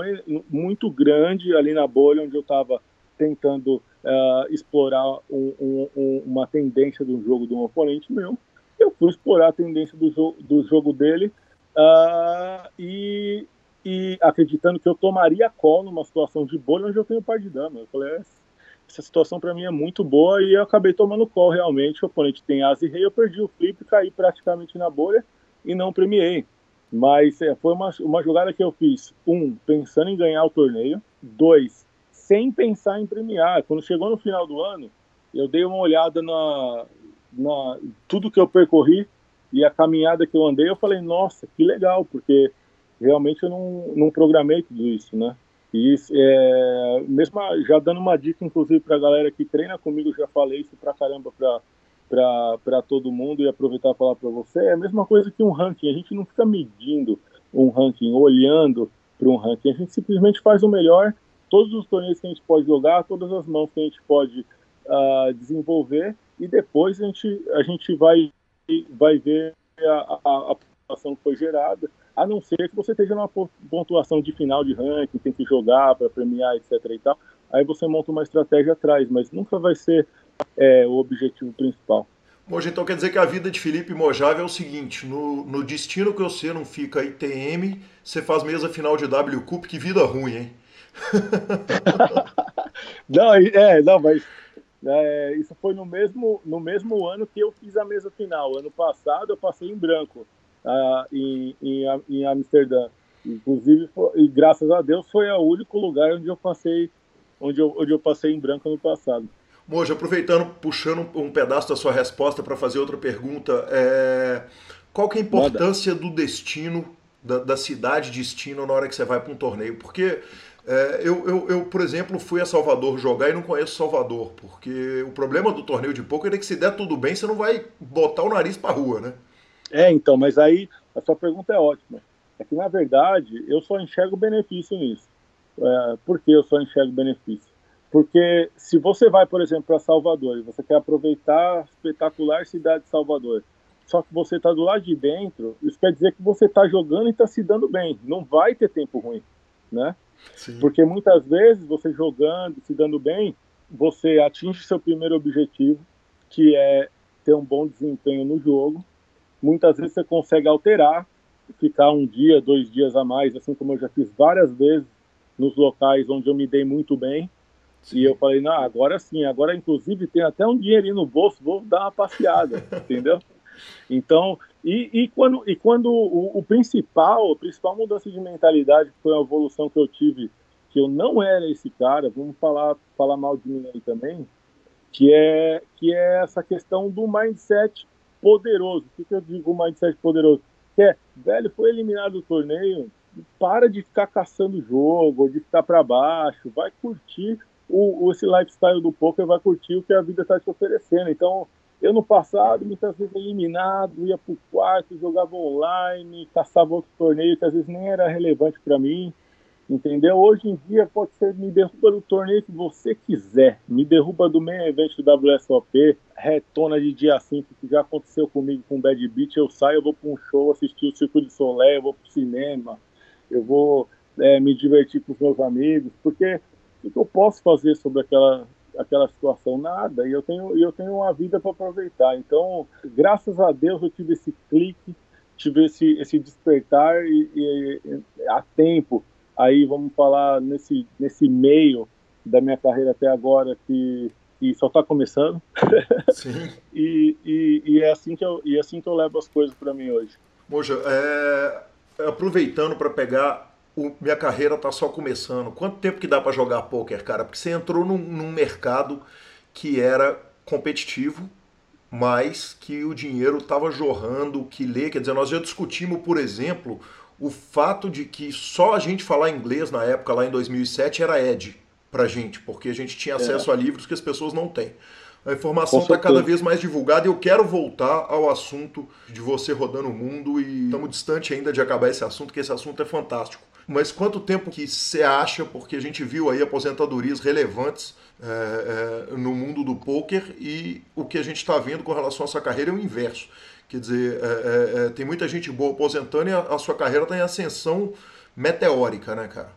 muito grande ali na bolha, onde eu estava tentando uh, explorar um, um, uma tendência do jogo de um oponente meu. Eu fui explorar a tendência do, jo do jogo dele uh, e, e, acreditando que eu tomaria call numa situação de bolha onde eu tenho par de dama. Eu falei, é, essa situação para mim é muito boa e eu acabei tomando call realmente. O oponente tem asa e rei, eu perdi o flip, caí praticamente na bolha e não premiei. Mas é, foi uma, uma jogada que eu fiz, um, pensando em ganhar o torneio, dois, sem pensar em premiar. Quando chegou no final do ano, eu dei uma olhada na, na tudo que eu percorri e a caminhada que eu andei, eu falei, nossa, que legal, porque realmente eu não, não programei tudo isso, né? E é, mesmo já dando uma dica, inclusive, para a galera que treina comigo, já falei isso pra caramba para todo mundo e aproveitar falar para você, é a mesma coisa que um ranking. A gente não fica medindo um ranking, olhando para um ranking, a gente simplesmente faz o melhor todos os torneios que a gente pode jogar, todas as mãos que a gente pode uh, desenvolver e depois a gente, a gente vai, vai ver a, a, a pontuação que foi gerada, a não ser que você esteja numa pontuação de final de ranking, tem que jogar para premiar, etc. e tal. Aí você monta uma estratégia atrás, mas nunca vai ser é, o objetivo principal. Moja, então quer dizer que a vida de Felipe Mojave é o seguinte: no, no destino que você não fica ITM, você faz mesa final de W Cup, que vida ruim, hein? [LAUGHS] não, é, não, mas é, isso foi no mesmo, no mesmo ano que eu fiz a mesa final. Ano passado eu passei em branco uh, em, em, em Amsterdã. Inclusive, e graças a Deus, foi o único lugar onde eu passei, onde eu, onde eu passei em branco no passado. Moja, aproveitando, puxando um pedaço da sua resposta para fazer outra pergunta, é... qual que é a importância do destino, da, da cidade destino na hora que você vai para um torneio? Porque é, eu, eu, eu, por exemplo, fui a Salvador jogar e não conheço Salvador, porque o problema do torneio de poker é que se der tudo bem, você não vai botar o nariz para rua, né? É, então, mas aí a sua pergunta é ótima. É que, na verdade, eu só enxergo benefício nisso. É, por que eu só enxergo benefício? Porque se você vai, por exemplo, para Salvador e você quer aproveitar a espetacular cidade de Salvador, só que você está do lado de dentro, isso quer dizer que você está jogando e está se dando bem. Não vai ter tempo ruim, né? Sim. Porque muitas vezes você jogando, se dando bem, você atinge seu primeiro objetivo, que é ter um bom desempenho no jogo. Muitas vezes você consegue alterar, ficar um dia, dois dias a mais, assim como eu já fiz várias vezes nos locais onde eu me dei muito bem. Sim. E eu falei, não, agora sim, agora inclusive tem até um dinheirinho no bolso, vou dar uma passeada, [LAUGHS] entendeu? Então, e, e quando, e quando o, o, principal, a principal mudança de mentalidade, foi a evolução que eu tive, que eu não era esse cara, vamos falar, falar mal de mim aí também, que é, que é essa questão do mindset poderoso. O que, que eu digo mindset poderoso? Que é, velho, foi eliminado do torneio, para de ficar caçando jogo, de ficar para baixo, vai curtir o, esse lifestyle do poker, vai curtir o que a vida está te oferecendo. Então, eu no passado, muitas vezes eliminado, ia pro quarto, jogava online, caçava outro torneio que às vezes nem era relevante para mim, entendeu? Hoje em dia pode ser me derruba do torneio que você quiser, me derruba do main event do WSOP, retona de dia 5 que já aconteceu comigo com o Bad Beat, eu saio, eu vou para um show, assistir o Circo de Solé, eu vou pro cinema, eu vou é, me divertir com os meus amigos, porque o que eu posso fazer sobre aquela aquela situação nada e eu tenho eu tenho uma vida para aproveitar. Então graças a Deus eu tive esse clique tive esse esse despertar e, e, a tempo. Aí vamos falar nesse nesse meio da minha carreira até agora que, que só está começando. [LAUGHS] E, e, e, é assim que eu e é assim que eu levo as coisas para mim hoje. Moja, é, aproveitando para pegar o, minha carreira tá só começando. Quanto tempo que dá para jogar poker, cara? Porque você entrou num, num mercado que era competitivo, mas que o dinheiro estava jorrando, que lê, quer dizer, nós já discutimos, por exemplo, o fato de que só a gente falar inglês na época, lá em 2007, era Ed pra gente, porque a gente tinha é. acesso é. a livros que as pessoas não têm. A informação está cada vez mais divulgada e eu quero voltar ao assunto de você rodando o mundo e estamos distante ainda de acabar esse assunto, que esse assunto é fantástico mas quanto tempo que você acha, porque a gente viu aí aposentadorias relevantes é, é, no mundo do poker e o que a gente está vendo com relação à sua carreira é o inverso. Quer dizer, é, é, é tem muita gente boa aposentando e a, a sua carreira está em ascensão meteórica, né, cara?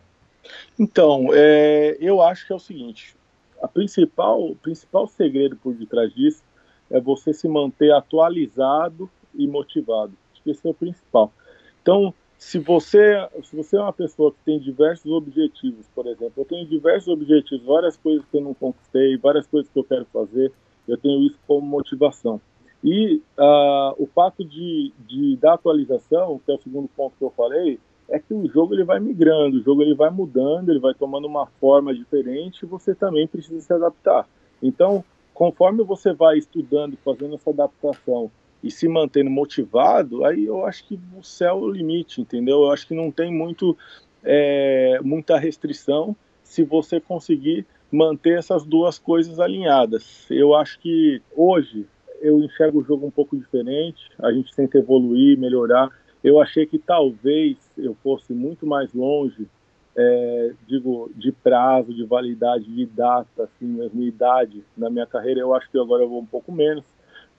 Então, é, eu acho que é o seguinte: a principal, o principal segredo por detrás disso é você se manter atualizado e motivado. Acho que esse é o principal. Então, se você, se você é uma pessoa que tem diversos objetivos, por exemplo, eu tenho diversos objetivos, várias coisas que eu não conquistei, várias coisas que eu quero fazer, eu tenho isso como motivação. E uh, o fato de, de da atualização, que é o segundo ponto que eu falei, é que o jogo ele vai migrando, o jogo ele vai mudando, ele vai tomando uma forma diferente, e você também precisa se adaptar. Então, conforme você vai estudando, fazendo essa adaptação e se mantendo motivado, aí eu acho que o céu é o limite, entendeu? Eu acho que não tem muito, é, muita restrição se você conseguir manter essas duas coisas alinhadas. Eu acho que hoje eu enxergo o jogo um pouco diferente, a gente tenta evoluir, melhorar. Eu achei que talvez eu fosse muito mais longe, é, digo, de prazo, de validade, de data, assim, mesmo idade na minha carreira. Eu acho que agora eu vou um pouco menos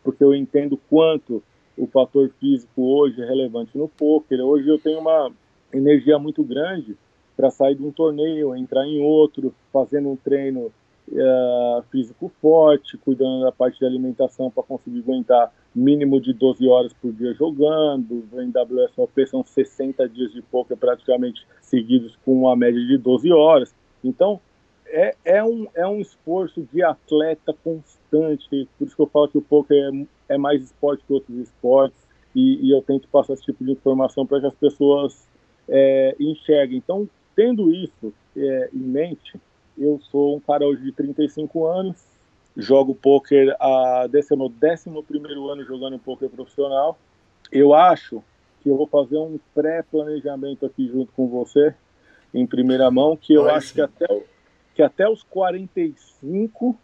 porque eu entendo quanto o fator físico hoje é relevante no poker. Hoje eu tenho uma energia muito grande para sair de um torneio, entrar em outro, fazendo um treino uh, físico forte, cuidando da parte de alimentação para conseguir aguentar mínimo de 12 horas por dia jogando. Em WSOP são 60 dias de poker praticamente seguidos com uma média de 12 horas. Então, é, é, um, é um esforço de atleta constante, por isso que eu falo que o poker é, é mais esporte que outros esportes, e, e, eu tento passar esse tipo de informação para que as pessoas é, enxerga. Então, tendo isso é, em mente, eu sou um cara hoje de 35 anos, jogo poker é meu décimo primeiro ano jogando poker profissional. Eu acho que eu vou fazer um pré-planejamento aqui junto com você, em primeira mão, que eu acho que até, que até os 45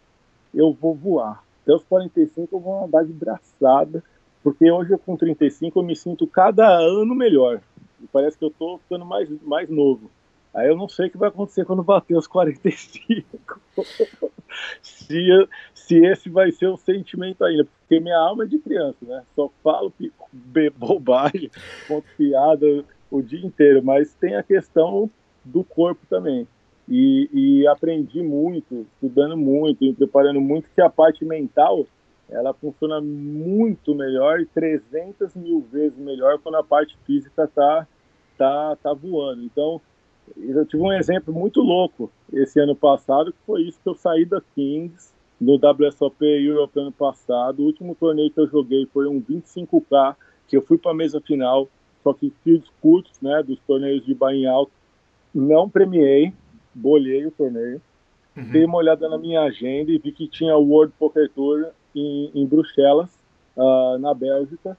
eu vou voar. Até os 45 eu vou andar de braçada, porque hoje com 35 eu me sinto cada ano melhor. E parece que eu estou ficando mais, mais novo. Aí eu não sei o que vai acontecer quando bater os 45. [LAUGHS] se, se esse vai ser o sentimento ainda. Porque minha alma é de criança, né? Só falo bobagem, conto piada o dia inteiro. Mas tem a questão do corpo também. E, e aprendi muito, estudando muito, me preparando muito, que a parte mental ela funciona muito melhor, 300 mil vezes melhor quando a parte física está tá, tá voando. Então, eu tive um exemplo muito louco esse ano passado, que foi isso que eu saí da Kings no WSOP Europe ano passado. O último torneio que eu joguei foi um 25K, que eu fui para a mesa final, só que fiz curtos, né, dos torneios de buy alto. Não premiei, bolhei o torneio. Uhum. Dei uma olhada na minha agenda e vi que tinha o World Poker Tour em, em Bruxelas, uh, na Bélgica,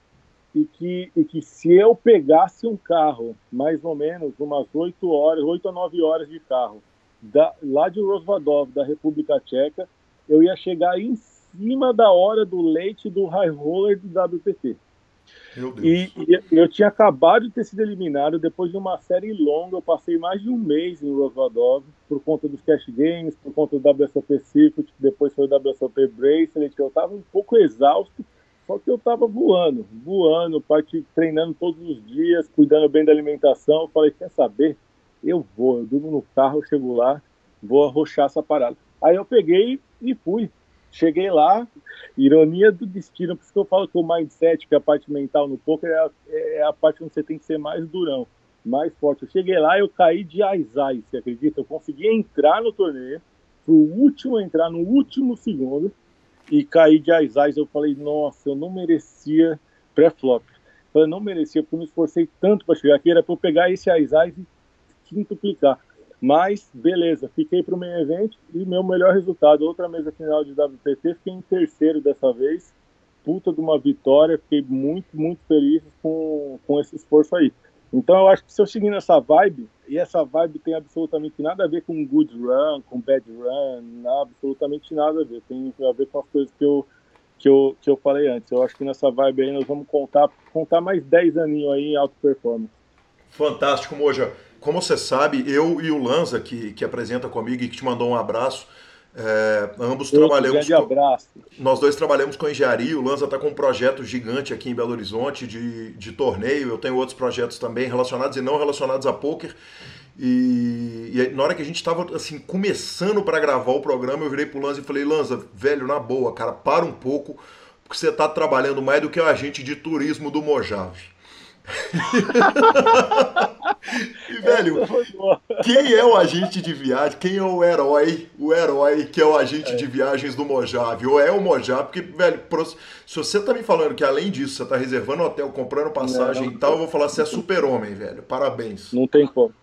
e que, e que se eu pegasse um carro, mais ou menos umas 8 horas, 8 a 9 horas de carro, da, lá de Rosvadov, da República Tcheca, eu ia chegar em cima da hora do leite do high roller do WPT. E, e, eu tinha acabado de ter sido eliminado depois de uma série longa. Eu passei mais de um mês em Rosvadov por conta dos cash games, por conta do WSOP Circuit, depois foi o WSOP Bracelet. Eu estava um pouco exausto só que eu estava voando, voando, parte, treinando todos os dias, cuidando bem da alimentação. Eu falei, quer saber? Eu vou, eu durmo no carro, eu chego lá, vou arrochar essa parada. Aí eu peguei e fui. Cheguei lá, ironia do destino, por isso que eu falo que o mindset, que é a parte mental no poker, é a, é a parte onde você tem que ser mais durão, mais forte. Eu cheguei lá, eu caí de aizai, você acredita? Eu consegui entrar no torneio, fui o último entrar no último segundo, e caí de Aizais. Eu falei, nossa, eu não merecia pré-flop. Eu não merecia, porque eu me esforcei tanto para chegar aqui, era para eu pegar esse Aizais e quintuplicar. Mas, beleza, fiquei para o meio evento e meu melhor resultado, outra mesa final de WPT, fiquei em terceiro dessa vez. Puta de uma vitória, fiquei muito, muito feliz com, com esse esforço aí. Então eu acho que se eu seguir nessa vibe, e essa vibe tem absolutamente nada a ver com good run, com bad run, absolutamente nada a ver. Tem a ver com as coisas que eu, que eu, que eu falei antes. Eu acho que nessa vibe aí nós vamos contar, contar mais 10 aninhos aí em alta performance. Fantástico, Moja. Como você sabe, eu e o Lanza, que, que apresenta comigo e que te mandou um abraço, é, ambos Outro trabalhamos. Com, abraço. Nós dois trabalhamos com engenharia. O Lanza está com um projeto gigante aqui em Belo Horizonte de, de torneio. Eu tenho outros projetos também relacionados e não relacionados a poker. E, e na hora que a gente estava assim começando para gravar o programa, eu virei pro Lanza e falei: Lanza, velho, na boa, cara, para um pouco, porque você está trabalhando mais do que o agente de turismo do Mojave. [LAUGHS] e, velho, quem é o agente de viagem? Quem é o herói? O herói que é o agente é. de viagens do Mojave? Ou é o Mojave? Porque, velho, se você tá me falando que além disso você tá reservando hotel, comprando passagem não, não, e tal, eu vou falar, você é super-homem, velho. Parabéns. Não tem como.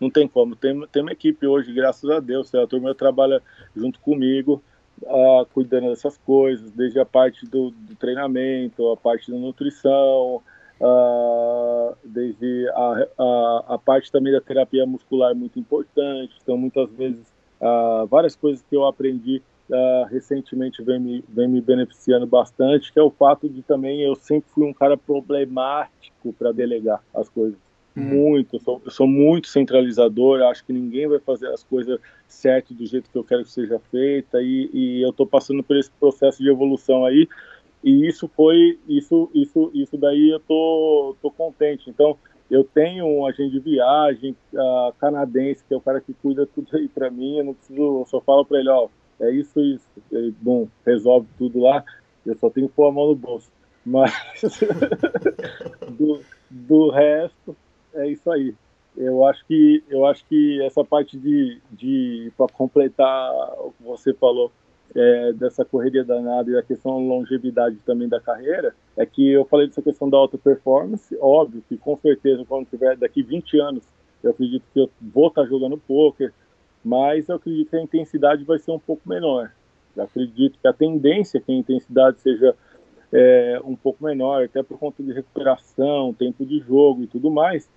Não tem como. Tem, tem uma equipe hoje, graças a Deus. A turma trabalha junto comigo, uh, cuidando dessas coisas, desde a parte do, do treinamento, a parte da nutrição, Uh, desde a, a, a, parte também da terapia muscular é muito importante. Então, muitas vezes, uh, várias coisas que eu aprendi uh, recentemente vem me, vem me beneficiando bastante, que é o fato de também eu sempre fui um cara problemático para delegar as coisas. Uhum. Muito, eu sou, eu sou, muito centralizador, acho que ninguém vai fazer as coisas certo do jeito que eu quero que seja feita, e, e eu estou passando por esse processo de evolução aí, e isso foi isso isso isso daí eu tô tô contente. Então eu tenho um agente de viagem uh, canadense que é o cara que cuida tudo aí para mim. Eu não preciso eu só falo para ele ó é isso isso. Bom resolve tudo lá. Eu só tenho que pôr a mão no bolso. Mas [LAUGHS] do, do resto é isso aí. Eu acho que eu acho que essa parte de, de para completar o que você falou é, dessa correria danada e a questão da longevidade também da carreira, é que eu falei dessa questão da alta performance, óbvio que com certeza quando tiver daqui 20 anos, eu acredito que eu vou estar jogando poker, mas eu acredito que a intensidade vai ser um pouco menor. Eu acredito que a tendência é que a intensidade seja é, um pouco menor, até por conta de recuperação, tempo de jogo e tudo mais.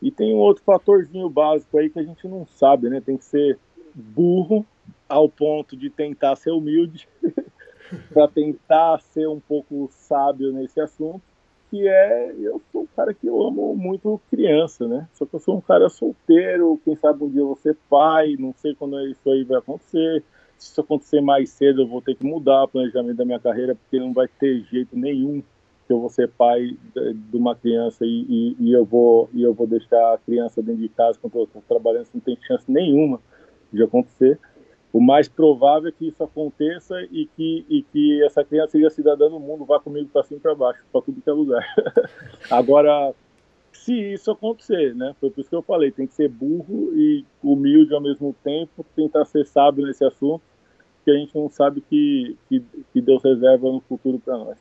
E tem um outro fatorzinho básico aí que a gente não sabe, né? Tem que ser burro ao ponto de tentar ser humilde, [LAUGHS] para tentar ser um pouco sábio nesse assunto, que é eu sou um cara que eu amo muito criança, né? Só que eu sou um cara solteiro, quem sabe um dia eu vou ser pai, não sei quando isso aí vai acontecer. Se isso acontecer mais cedo, eu vou ter que mudar o planejamento da minha carreira, porque não vai ter jeito nenhum que eu vou ser pai de uma criança e, e, e eu vou e eu vou deixar a criança dentro de casa quando eu estou trabalhando, não tem chance nenhuma de acontecer. O mais provável é que isso aconteça e que, e que essa criança seja cidadã do mundo, vá comigo para cima e para baixo, para tudo que é lugar. [LAUGHS] Agora, se isso acontecer, né? Foi por isso que eu falei, tem que ser burro e humilde ao mesmo tempo, tentar ser sábio nesse assunto, que a gente não sabe que, que, que Deus reserva no futuro para nós.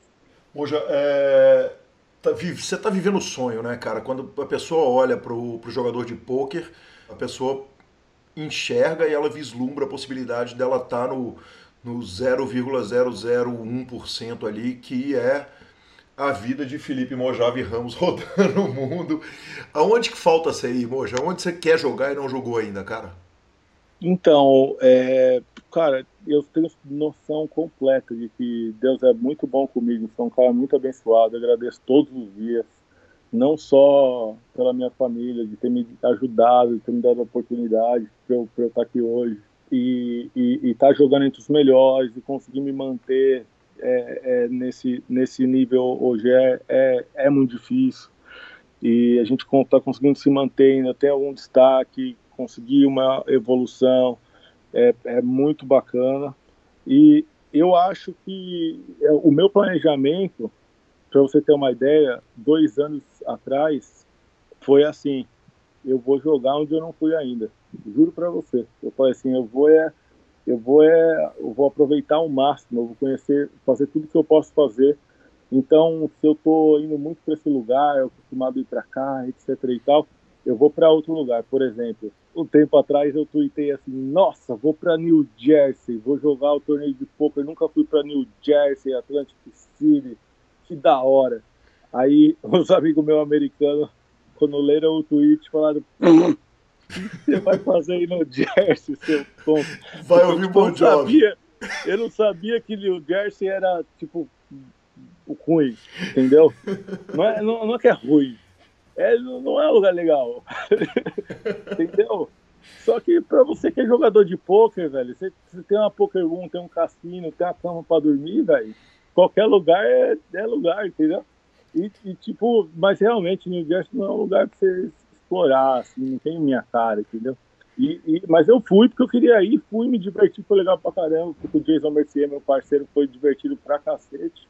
Moja, é, tá, você está vivendo o sonho, né, cara? Quando a pessoa olha para o jogador de pôquer, a pessoa enxerga e ela vislumbra a possibilidade dela estar tá no, no 0,001% ali, que é a vida de Felipe Mojave Ramos [LAUGHS] rodando o mundo. Aonde que falta você ir, Moja? Onde você quer jogar e não jogou ainda, cara? Então, é, cara, eu tenho noção completa de que Deus é muito bom comigo, sou um cara muito abençoado, agradeço todos os dias não só pela minha família, de ter me ajudado, de ter me dado a oportunidade para eu, eu estar aqui hoje e estar tá jogando entre os melhores e conseguir me manter é, é, nesse, nesse nível hoje é, é, é muito difícil. E a gente está conseguindo se manter ainda até algum destaque, conseguir uma evolução, é, é muito bacana. E eu acho que é, o meu planejamento para você ter uma ideia, dois anos atrás foi assim: eu vou jogar onde eu não fui ainda. Juro para você. Eu falei assim: eu vou é, eu vou é, eu vou aproveitar ao máximo. Eu vou conhecer, fazer tudo que eu posso fazer. Então, se eu estou indo muito para esse lugar, eu acostumado ir para cá, etc. e tal, eu vou para outro lugar. Por exemplo, um tempo atrás eu tuitei assim: Nossa, vou para New Jersey, vou jogar o torneio de poker. Nunca fui para New Jersey, Atlantic City que da hora. Aí [LAUGHS] os amigos meus americanos, quando leram o tweet, falaram: o que você vai fazer aí no Jersey, seu tonto? Vai ouvir Bon Jovi. Eu não sabia que New Jersey era, tipo, o ruim, entendeu? Não é, não, não é que é ruim. É, não é um lugar legal. [LAUGHS] entendeu? Só que pra você que é jogador de pôquer, velho, você, você tem uma poker room, tem um cassino, tem uma cama pra dormir, velho qualquer lugar é, é lugar, entendeu? E, e, tipo, mas realmente New Jersey não é um lugar para você explorar, assim, não tem minha cara, entendeu? E, e, mas eu fui porque eu queria ir, fui me divertir, foi legal pra caramba, porque o Jason Mercier, meu parceiro, foi divertido pra cacete.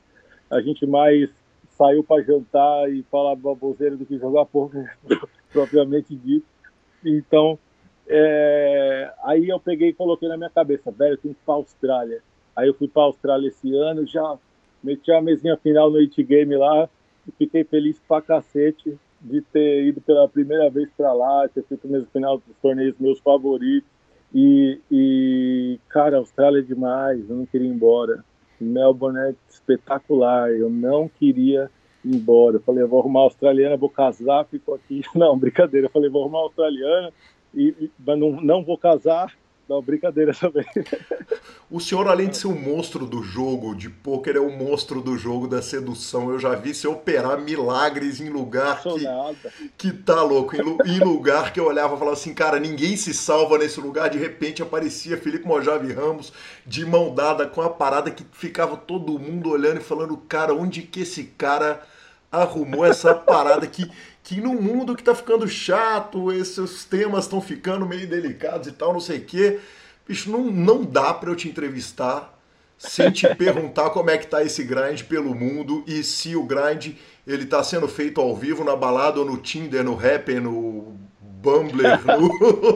A gente mais saiu para jantar e falar baboseira do que jogar poker, [LAUGHS] propriamente dito. Então, é, aí eu peguei e coloquei na minha cabeça, velho, tenho que ir pra Austrália. Aí eu fui pra Austrália esse ano, já meti a mesinha final no It Game lá e fiquei feliz pra cacete de ter ido pela primeira vez para lá, ter feito o mesmo final dos torneios meus favoritos. E, e, cara, a Austrália é demais, eu não queria ir embora. Melbourne é espetacular, eu não queria ir embora. Eu falei, eu vou arrumar australiana, vou casar, fico aqui. [LAUGHS] Não, brincadeira. Eu falei, vou arrumar australiana, e, mas não, não vou casar, não, brincadeira também. O senhor, além de ser um monstro do jogo de pôquer, é um monstro do jogo da sedução. Eu já vi você operar milagres em lugar que, nada. que tá louco. Em, em lugar que eu olhava e falava assim, cara, ninguém se salva nesse lugar. De repente aparecia Felipe Mojave Ramos de mão dada com a parada que ficava todo mundo olhando e falando, cara, onde que esse cara arrumou essa parada que que no mundo que tá ficando chato, esses temas estão ficando meio delicados e tal, não sei o quê. Bicho, não, não dá para eu te entrevistar sem te [LAUGHS] perguntar como é que tá esse grind pelo mundo e se o grind ele tá sendo feito ao vivo na balada ou no Tinder, no Rapper, no Bumbler, no...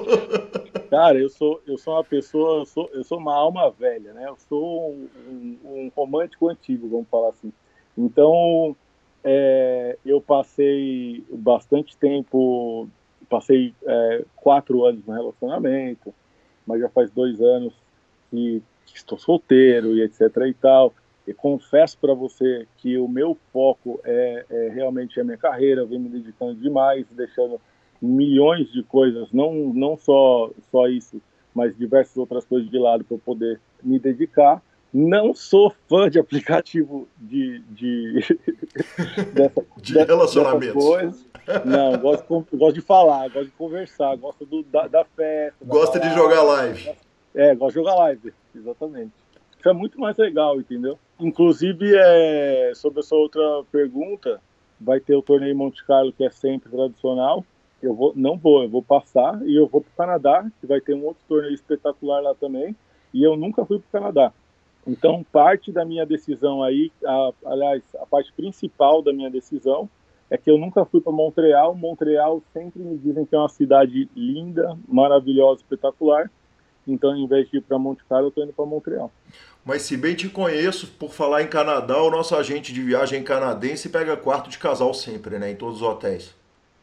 [LAUGHS] [LAUGHS] Cara, eu sou, eu sou uma pessoa, eu sou, eu sou uma alma velha, né? Eu sou um, um, um romântico antigo, vamos falar assim. Então, é, eu passei bastante tempo, passei é, quatro anos no relacionamento, mas já faz dois anos que, estou solteiro e etc e tal. E confesso para você que o meu foco é, é, realmente a minha carreira, eu venho me dedicando demais, deixando milhões de coisas, não, não só, só isso, mas diversas outras coisas de lado para eu poder me dedicar. Não sou fã de aplicativo de, de, [LAUGHS] dessa, de relacionamentos. Não, gosto, gosto de falar, gosto de conversar, gosto do, da, da festa. Gosta de jogar live. É, gosto de jogar live, exatamente. Isso é muito mais legal, entendeu? Inclusive, é, sobre essa outra pergunta, vai ter o torneio Monte Carlo, que é sempre tradicional. Eu vou, não vou, eu vou passar e eu vou para o Canadá, que vai ter um outro torneio espetacular lá também. E eu nunca fui para o Canadá. Então, parte da minha decisão aí, a, aliás, a parte principal da minha decisão é que eu nunca fui para Montreal. Montreal sempre me dizem que é uma cidade linda, maravilhosa, espetacular. Então, em vez de ir para Monte Carlo, eu estou indo para Montreal. Mas se bem te conheço, por falar em Canadá, o nosso agente de viagem canadense pega quarto de casal sempre, né? Em todos os hotéis.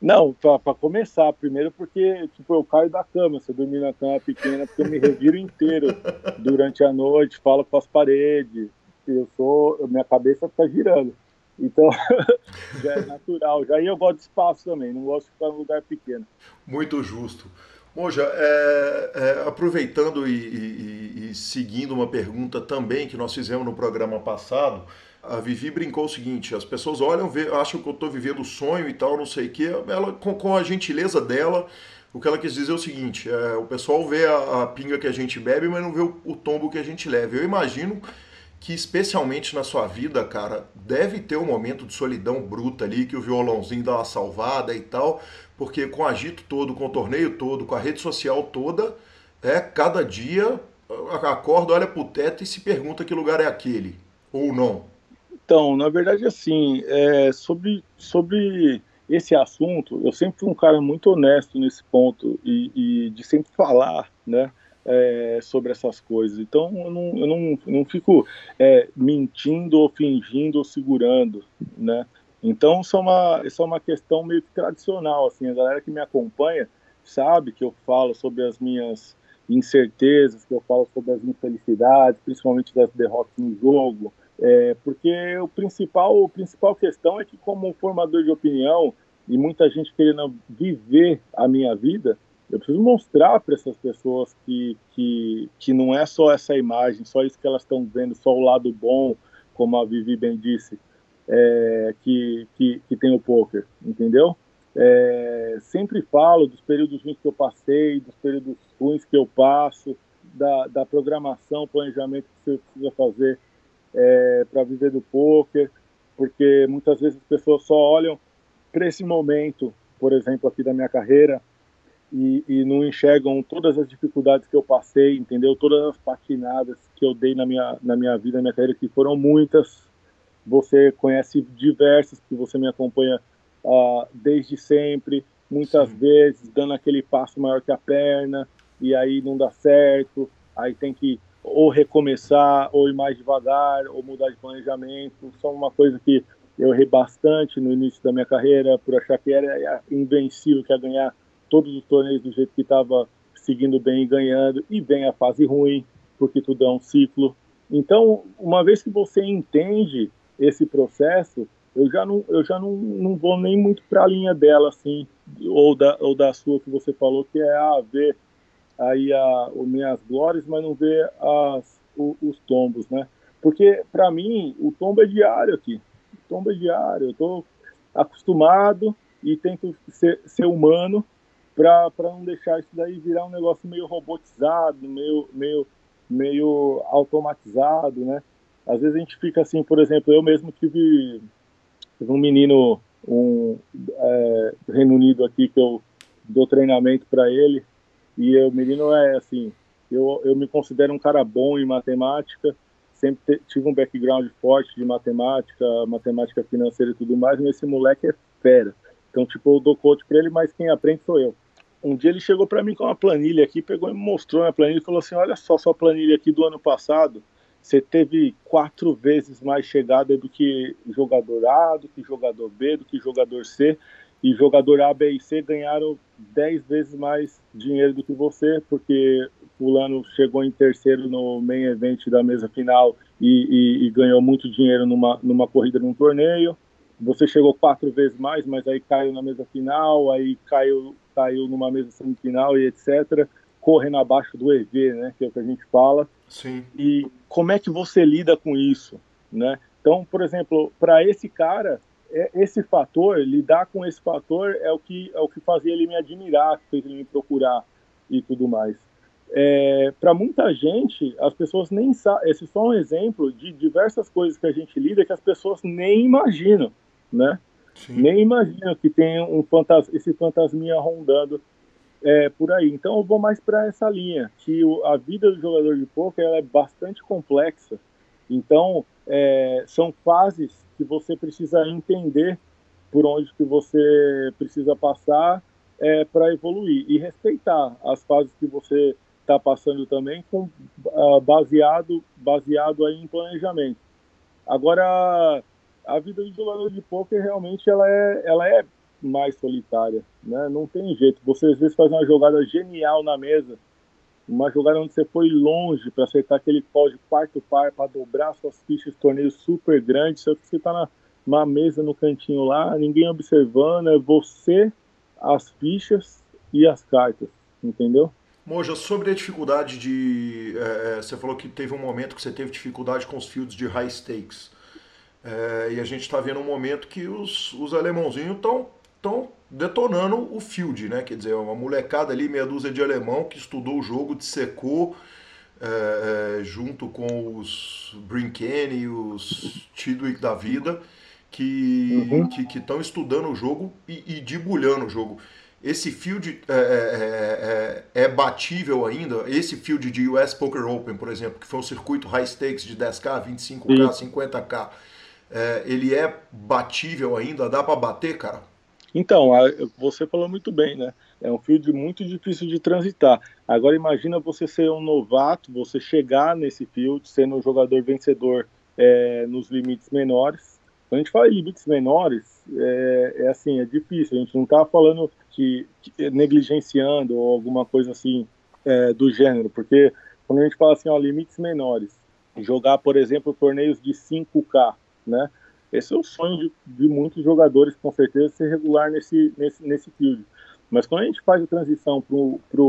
Não, para começar, primeiro porque tipo, eu caio da cama, se eu dormir na cama pequena, porque eu me reviro inteiro durante a noite, falo com as paredes, eu sou, minha cabeça fica girando. Então, [LAUGHS] já é natural. Já eu gosto de espaço também, não gosto de ficar num lugar pequeno. Muito justo. Moja, é, é, aproveitando e, e, e, seguindo uma pergunta também que nós fizemos no programa passado, a Vivi brincou o seguinte: as pessoas olham, vê, acham que eu estou vivendo sonho e tal, não sei o quê. Ela, com, com, a gentileza dela, o que ela quis dizer é o seguinte: é, o pessoal vê a, a, pinga que a gente bebe, mas não vê o, o tombo que a gente leva. Eu imagino que, especialmente na sua vida, cara, deve ter um momento de solidão bruta ali, que o violãozinho dá uma salvada e tal, porque com o agito todo, com o torneio todo, com a rede social toda, é cada dia acorda, olha pro teto e se pergunta que lugar é aquele, ou não. Então, na verdade, assim, é, sobre, sobre esse assunto, eu sempre fui um cara muito honesto nesse ponto e, e de sempre falar, né? É, sobre essas coisas. Então eu não, eu não, não fico é, mentindo ou fingindo ou segurando, né? Então isso é, uma, isso é uma questão meio que tradicional, assim, a galera que me acompanha sabe que eu falo sobre as minhas incertezas, que eu falo sobre as infelicidades, principalmente das derrotas no jogo, é, porque o principal, a principal questão é que, como formador de opinião e muita gente querendo viver a minha vida, eu preciso mostrar para essas pessoas que, que, que não é só essa imagem, só isso que elas estão vendo, só o lado bom, como a Vivi bem disse, é, que, que, que tem o poker, entendeu? É, sempre falo dos períodos ruins que eu passei, dos períodos ruins que eu passo, da, da programação, planejamento que você precisa fazer é, para viver do poker, porque muitas vezes as pessoas só olham para esse momento, por exemplo, aqui da minha carreira, e, e, não enxergam todas as dificuldades que eu passei, entendeu? Todas as patinadas que eu dei na minha, na minha vida, na minha carreira, que foram muitas. Você conhece diversas, que você me acompanha uh, desde sempre, muitas Sim. vezes dando aquele passo maior que a perna, e aí não dá certo, aí tem que ou recomeçar, ou ir mais devagar, ou mudar de planejamento. Só uma coisa que eu errei bastante no início da minha carreira, por achar que era invencível, que ia ganhar todos os torneios do jeito que estava seguindo bem e ganhando, e vem a fase ruim, porque tudo é um ciclo. Então, uma vez que você entende esse processo, eu já não, eu já não, não vou nem muito para a linha dela, assim, ou da, ou da sua que você falou, que é a ah, ver aí a, as minhas glórias, mas não ver as, o, os tombos, né? Porque, para mim, o tombo é diário aqui. O tombo é diário. Eu estou acostumado e tento ser, ser humano para não deixar isso daí virar um negócio meio robotizado, meio, meio, meio automatizado, né? Às vezes a gente fica assim, por exemplo, eu mesmo tive, tive um menino um é, Reino Unido aqui que eu dou treinamento para ele e o menino é assim, eu, eu me considero um cara bom em matemática, sempre tive um background forte de matemática, matemática financeira e tudo mais, mas esse moleque é fera. Então, tipo, eu dou coach para ele, mas quem aprende sou eu. um dia ele chegou para mim com uma planilha aqui, pegou e me mostrou a planilha e falou assim: Olha só sua planilha aqui do ano passado. Você teve quatro vezes mais chegada do que jogador A, do que jogador B, do que jogador C. E jogador A, B e C ganharam dez vezes mais dinheiro do que você, porque fulano chegou em terceiro no main event da mesa final e, e, e ganhou muito dinheiro numa, numa corrida num torneio. Você chegou quatro vezes mais, mas aí caiu na mesa final, aí caiu, caiu numa mesa semifinal e etc. Correndo abaixo do EV, né? Que é o que a gente fala. Sim. E como é que você lida com isso, né? Então, por exemplo, para esse cara, esse fator, lidar com esse fator é o que é o que fazia ele me admirar, fez ele me procurar e tudo mais. É, para muita gente, as pessoas nem sabem. Esse é só um exemplo de diversas coisas que a gente lida que as pessoas nem imaginam né? Sim. Nem imagino que tenha um fantas esse fantasminha rondando é, por aí. Então eu vou mais para essa linha, que o, a vida do jogador de poker é bastante complexa. Então é, são fases que você precisa entender por onde que você precisa passar é, para evoluir e respeitar as fases que você está passando também com uh, baseado baseado aí em planejamento. Agora a vida do jogador de poker realmente ela é, ela é mais solitária, né? Não tem jeito. Você às vezes faz uma jogada genial na mesa, uma jogada onde você foi longe para acertar aquele pau de quarto par para dobrar suas fichas, torneio super grande, só que você está na, na mesa no cantinho lá, ninguém observando, é você, as fichas e as cartas, entendeu? Moja, sobre a dificuldade de. É, você falou que teve um momento que você teve dificuldade com os fields de high stakes. É, e a gente está vendo um momento que os, os alemãozinhos estão estão detonando o field, né? Quer dizer, uma molecada ali, meia dúzia de alemão que estudou o jogo, dissecou é, é, junto com os Brinkene e os Tidwick da vida, que uhum. estão estudando o jogo e, e debulhando o jogo. Esse field é, é, é, é, batível ainda? Esse field de US Poker Open, por exemplo, que foi um circuito high stakes de 10k, 25k, 50k é, ele é batível ainda? Dá para bater, cara? Então, você falou muito bem, né? É um field muito difícil de transitar. Agora imagina você ser um novato, você chegar nesse field, sendo um jogador vencedor é, nos limites menores. Quando a gente fala em limites menores, é, é assim, é difícil. A gente não está falando de, de, negligenciando ou alguma coisa assim é, do gênero, porque quando a gente fala assim, ó, limites menores, jogar, por exemplo, torneios de 5K, né? Esse é o sonho de, de muitos jogadores, com certeza, ser regular nesse, nesse, nesse field. Mas quando a gente faz a transição para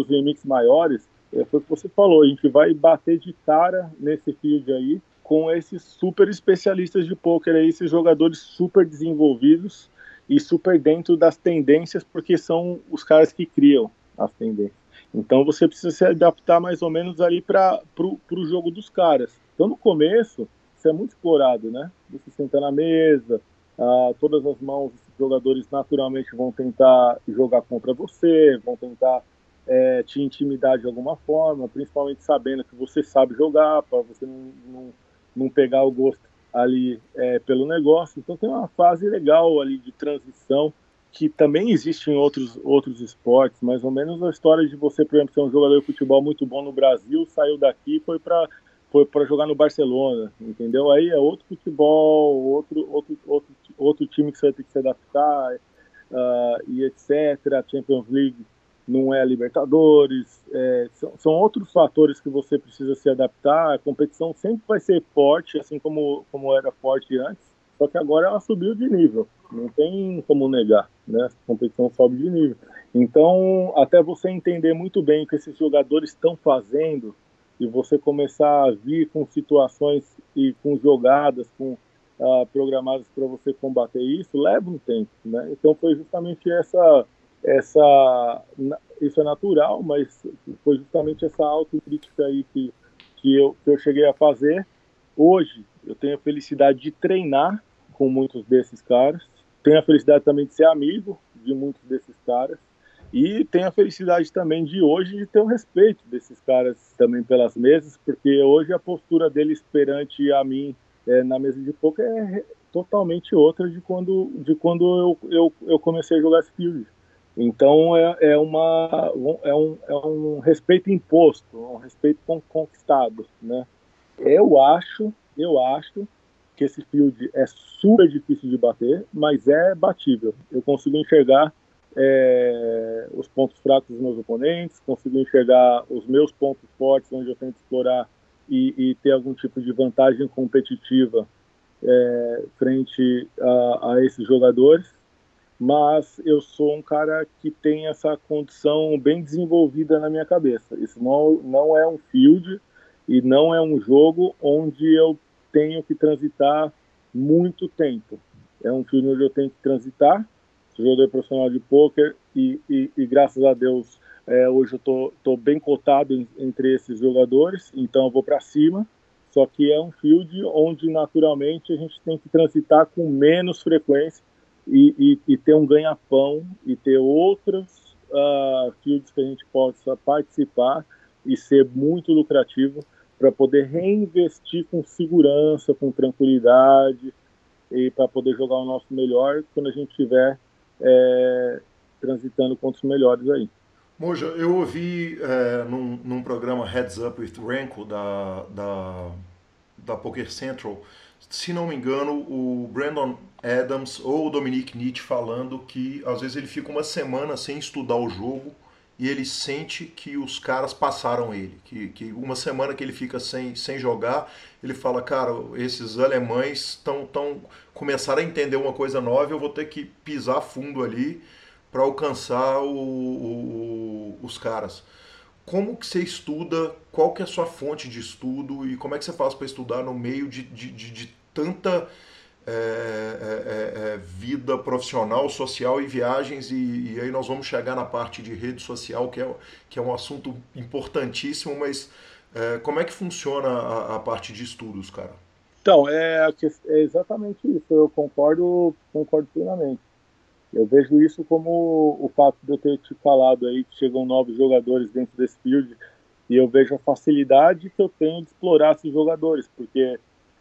os limites maiores, é, foi o que você falou, a gente vai bater de cara nesse field aí com esses super especialistas de aí, esses jogadores super desenvolvidos e super dentro das tendências, porque são os caras que criam as tendências. Então você precisa se adaptar mais ou menos ali para o jogo dos caras. Então no começo, isso é muito explorado, né? Você senta na mesa, ah, todas as mãos dos jogadores naturalmente vão tentar jogar contra você, vão tentar é, te intimidar de alguma forma, principalmente sabendo que você sabe jogar, para você não, não, não, pegar o gosto ali é, pelo negócio. Então tem uma fase legal ali de transição que também existe em outros, outros esportes, mais ou menos a história de você, por exemplo, ser um jogador de futebol muito bom no Brasil, saiu daqui foi para foi para jogar no Barcelona, entendeu? Aí é outro futebol, outro, outro, outro, outro time que você vai ter que se adaptar uh, e etc. A Champions League não é a Libertadores, é, são, são, outros fatores que você precisa se adaptar. A competição sempre vai ser forte, assim como, como era forte antes, só que agora ela subiu de nível, não tem como negar, né? A competição sobe de nível. Então, até você entender muito bem o que esses jogadores estão fazendo, e você começar a vir com situações e com jogadas com uh, programadas para você combater isso leva um tempo, né? Então foi justamente essa essa isso é natural, mas foi justamente essa autocrítica aí que que eu que eu cheguei a fazer. Hoje eu tenho a felicidade de treinar com muitos desses caras, tenho a felicidade também de ser amigo de muitos desses caras e tenho a felicidade também de hoje de ter o respeito desses caras também pelas mesas, porque hoje a postura deles perante a mim é, na mesa de poker é totalmente outra de quando, de quando eu, eu, eu comecei a jogar Spirit. Então é, é, uma, é, um, é um respeito imposto, um respeito conquistado, né? Eu acho, eu acho que esse field é super difícil de bater, mas é batível. Eu consigo enxergar é, os pontos fracos dos meus oponentes, consigo enxergar os meus pontos fortes, onde eu tento explorar e, e ter algum tipo de vantagem competitiva é, frente a, a, esses jogadores. Mas eu sou um cara que tem essa condição bem desenvolvida na minha cabeça. Isso não, não é um field e não é um jogo onde eu tenho que transitar muito tempo. É um field onde eu tenho que transitar. Jogador profissional de pôquer e, e, e graças a Deus é, hoje eu tô, tô bem cotado em, entre esses jogadores, então eu vou para cima. Só que é um field onde naturalmente a gente tem que transitar com menos frequência e, e, ter um ganha-pão e ter outros uh, fields que a gente possa participar e ser muito lucrativo para poder reinvestir com segurança, com tranquilidade e para poder jogar o nosso melhor quando a gente estiver é, transitando contra os melhores aí. Moja, eu ouvi é, num, num, programa Heads Up with Renko da, da, da Poker Central, se não me engano, o Brandon Adams ou o Dominique Nietzsche falando que às vezes ele fica uma semana sem estudar o jogo e ele sente que os caras passaram ele. Que, que uma semana que ele fica sem, sem jogar, ele fala, cara, esses alemães estão tão, começaram a entender uma coisa nova, eu vou ter que pisar fundo ali para alcançar o, o, os caras. Como que você estuda? Qual que é a sua fonte de estudo e como é que você faz para estudar no meio de, de, de, de tanta é, é, é, é, vida profissional, social e viagens? E, e, aí nós vamos chegar na parte de rede social, que é, que é um assunto importantíssimo, mas é, como é que funciona a, a, parte de estudos, cara? Então, é, é exatamente isso, eu concordo, concordo plenamente. Eu vejo isso como o fato de eu ter te falado aí que chegam novos jogadores dentro desse field e eu vejo a facilidade que eu tenho de explorar esses jogadores, porque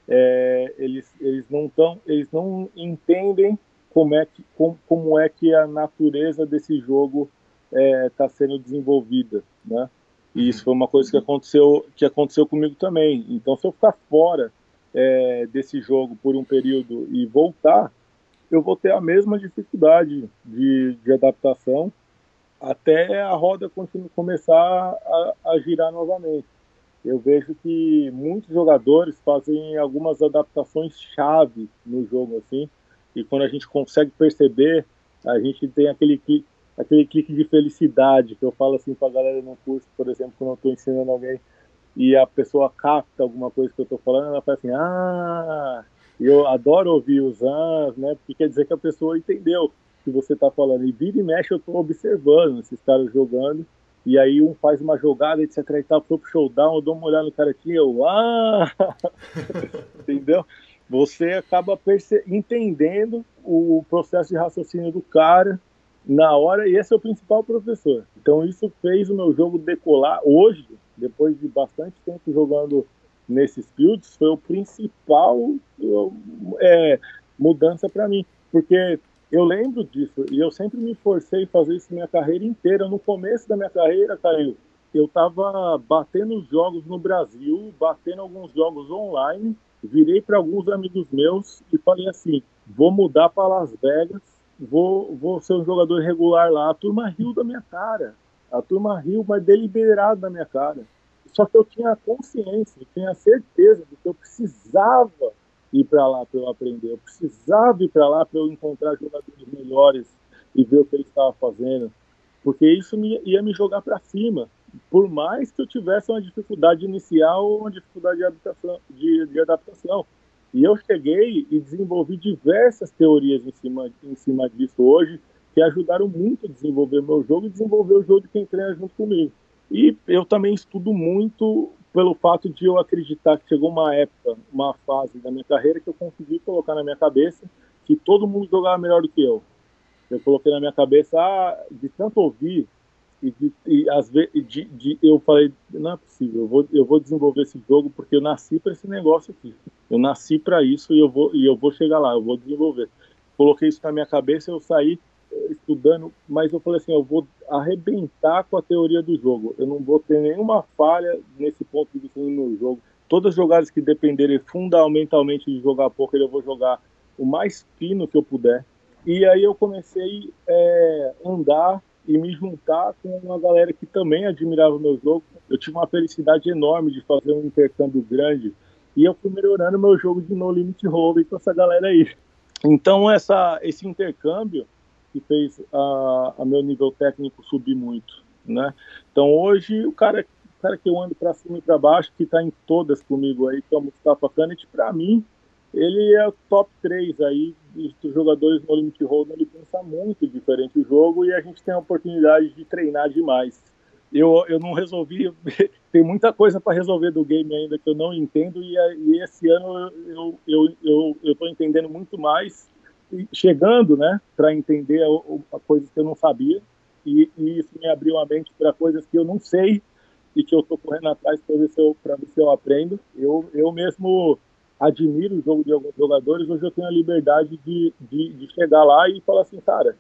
é, eles, eles não tão, eles não entendem como é que, como, como é que a natureza desse jogo está é, tá sendo desenvolvida, né? E isso foi uma coisa que aconteceu, que aconteceu comigo também. Então, se eu ficar fora é, desse jogo por um período e voltar, eu vou ter a mesma dificuldade de, de adaptação até a roda começar a, a girar novamente. Eu vejo que muitos jogadores fazem algumas adaptações chave no jogo assim, e quando a gente consegue perceber, a gente tem aquele clique, aquele clique de felicidade que eu falo assim para a galera no curso, por exemplo, quando eu estou ensinando alguém e a pessoa capta alguma coisa que eu estou falando, ela fala assim: "Ah, eu adoro ouvir os ans, né? Porque quer dizer que a pessoa entendeu o que você está falando. E vira e mexe, eu estou observando esses caras jogando. E aí um faz uma jogada, etc e tal, pro showdown, eu dou uma olhada no cara aqui, eu, ah! [LAUGHS] Entendeu? Você acaba entendendo o processo de raciocínio do cara na hora, e esse é o principal professor. Então isso fez o meu jogo decolar. Hoje, depois de bastante tempo jogando nesses fields foi o principal é, mudança para mim, porque eu lembro disso e eu sempre me forcei a fazer isso minha carreira inteira. No começo da minha carreira, Caio, eu estava batendo jogos no Brasil, batendo alguns jogos online, virei para alguns amigos meus e falei assim: vou mudar para Las Vegas, vou, vou ser um jogador regular lá. A turma riu da minha cara, a turma riu, mas deliberado da minha cara. Só que eu tinha consciência, eu tinha certeza de que eu precisava ir para lá para eu aprender, eu precisava ir para lá para eu encontrar jogadores melhores e ver o que eles estavam fazendo, porque isso me, ia me jogar para cima, por mais que eu tivesse uma dificuldade inicial ou uma dificuldade de adaptação, de, de adaptação. E eu cheguei e desenvolvi diversas teorias em cima, em cima disso hoje, que ajudaram muito a desenvolver meu jogo e desenvolver o jogo de quem treina junto comigo. E eu também estudo muito pelo fato de eu acreditar que chegou uma época, uma fase da minha carreira que eu consegui colocar na minha cabeça que todo mundo jogava melhor do que eu. Eu coloquei na minha cabeça, ah, de tanto ouvir, e, de, e às vezes de, de, eu falei, não é possível, eu vou, eu vou desenvolver esse jogo porque eu nasci para esse negócio aqui. Eu nasci para isso e eu, vou, e eu vou chegar lá, eu vou desenvolver. Coloquei isso na minha cabeça, eu saí estudando, mas eu falei assim, eu vou arrebentar com a teoria do jogo. Eu não vou ter nenhuma falha nesse ponto de vista no jogo. Todas as jogadas que dependerem fundamentalmente de jogar poker, eu vou jogar o mais fino que eu puder. E aí eu comecei a é, andar e me juntar com uma galera que também admirava o meu jogo. Eu tive uma felicidade enorme de fazer um intercâmbio grande e eu fui melhorando meu jogo de no limit holding com essa galera aí. Então essa, esse intercâmbio que fez a, a meu nível técnico subir muito, né? Então hoje o cara, o cara que eu ando para cima e para baixo, que está em todas comigo aí, que é o Mustafa Kanit, para mim ele é o top 3 aí dos jogadores no Limit Hold'em, ele pensa muito diferente o jogo e a gente tem a oportunidade de treinar demais. Eu, eu não resolvi, [LAUGHS] tem muita coisa para resolver do game ainda que eu não entendo e, e esse ano eu eu eu eu estou entendendo muito mais, chegando, né, para entender a, a coisas que eu não sabia e, e isso me abriu a mente para coisas que eu não sei e que eu estou correndo atrás para ver se eu para ver se eu aprendo. Eu eu mesmo admiro o jogo de alguns jogadores, hoje eu tenho a liberdade de, de, de chegar lá e falar assim, cara,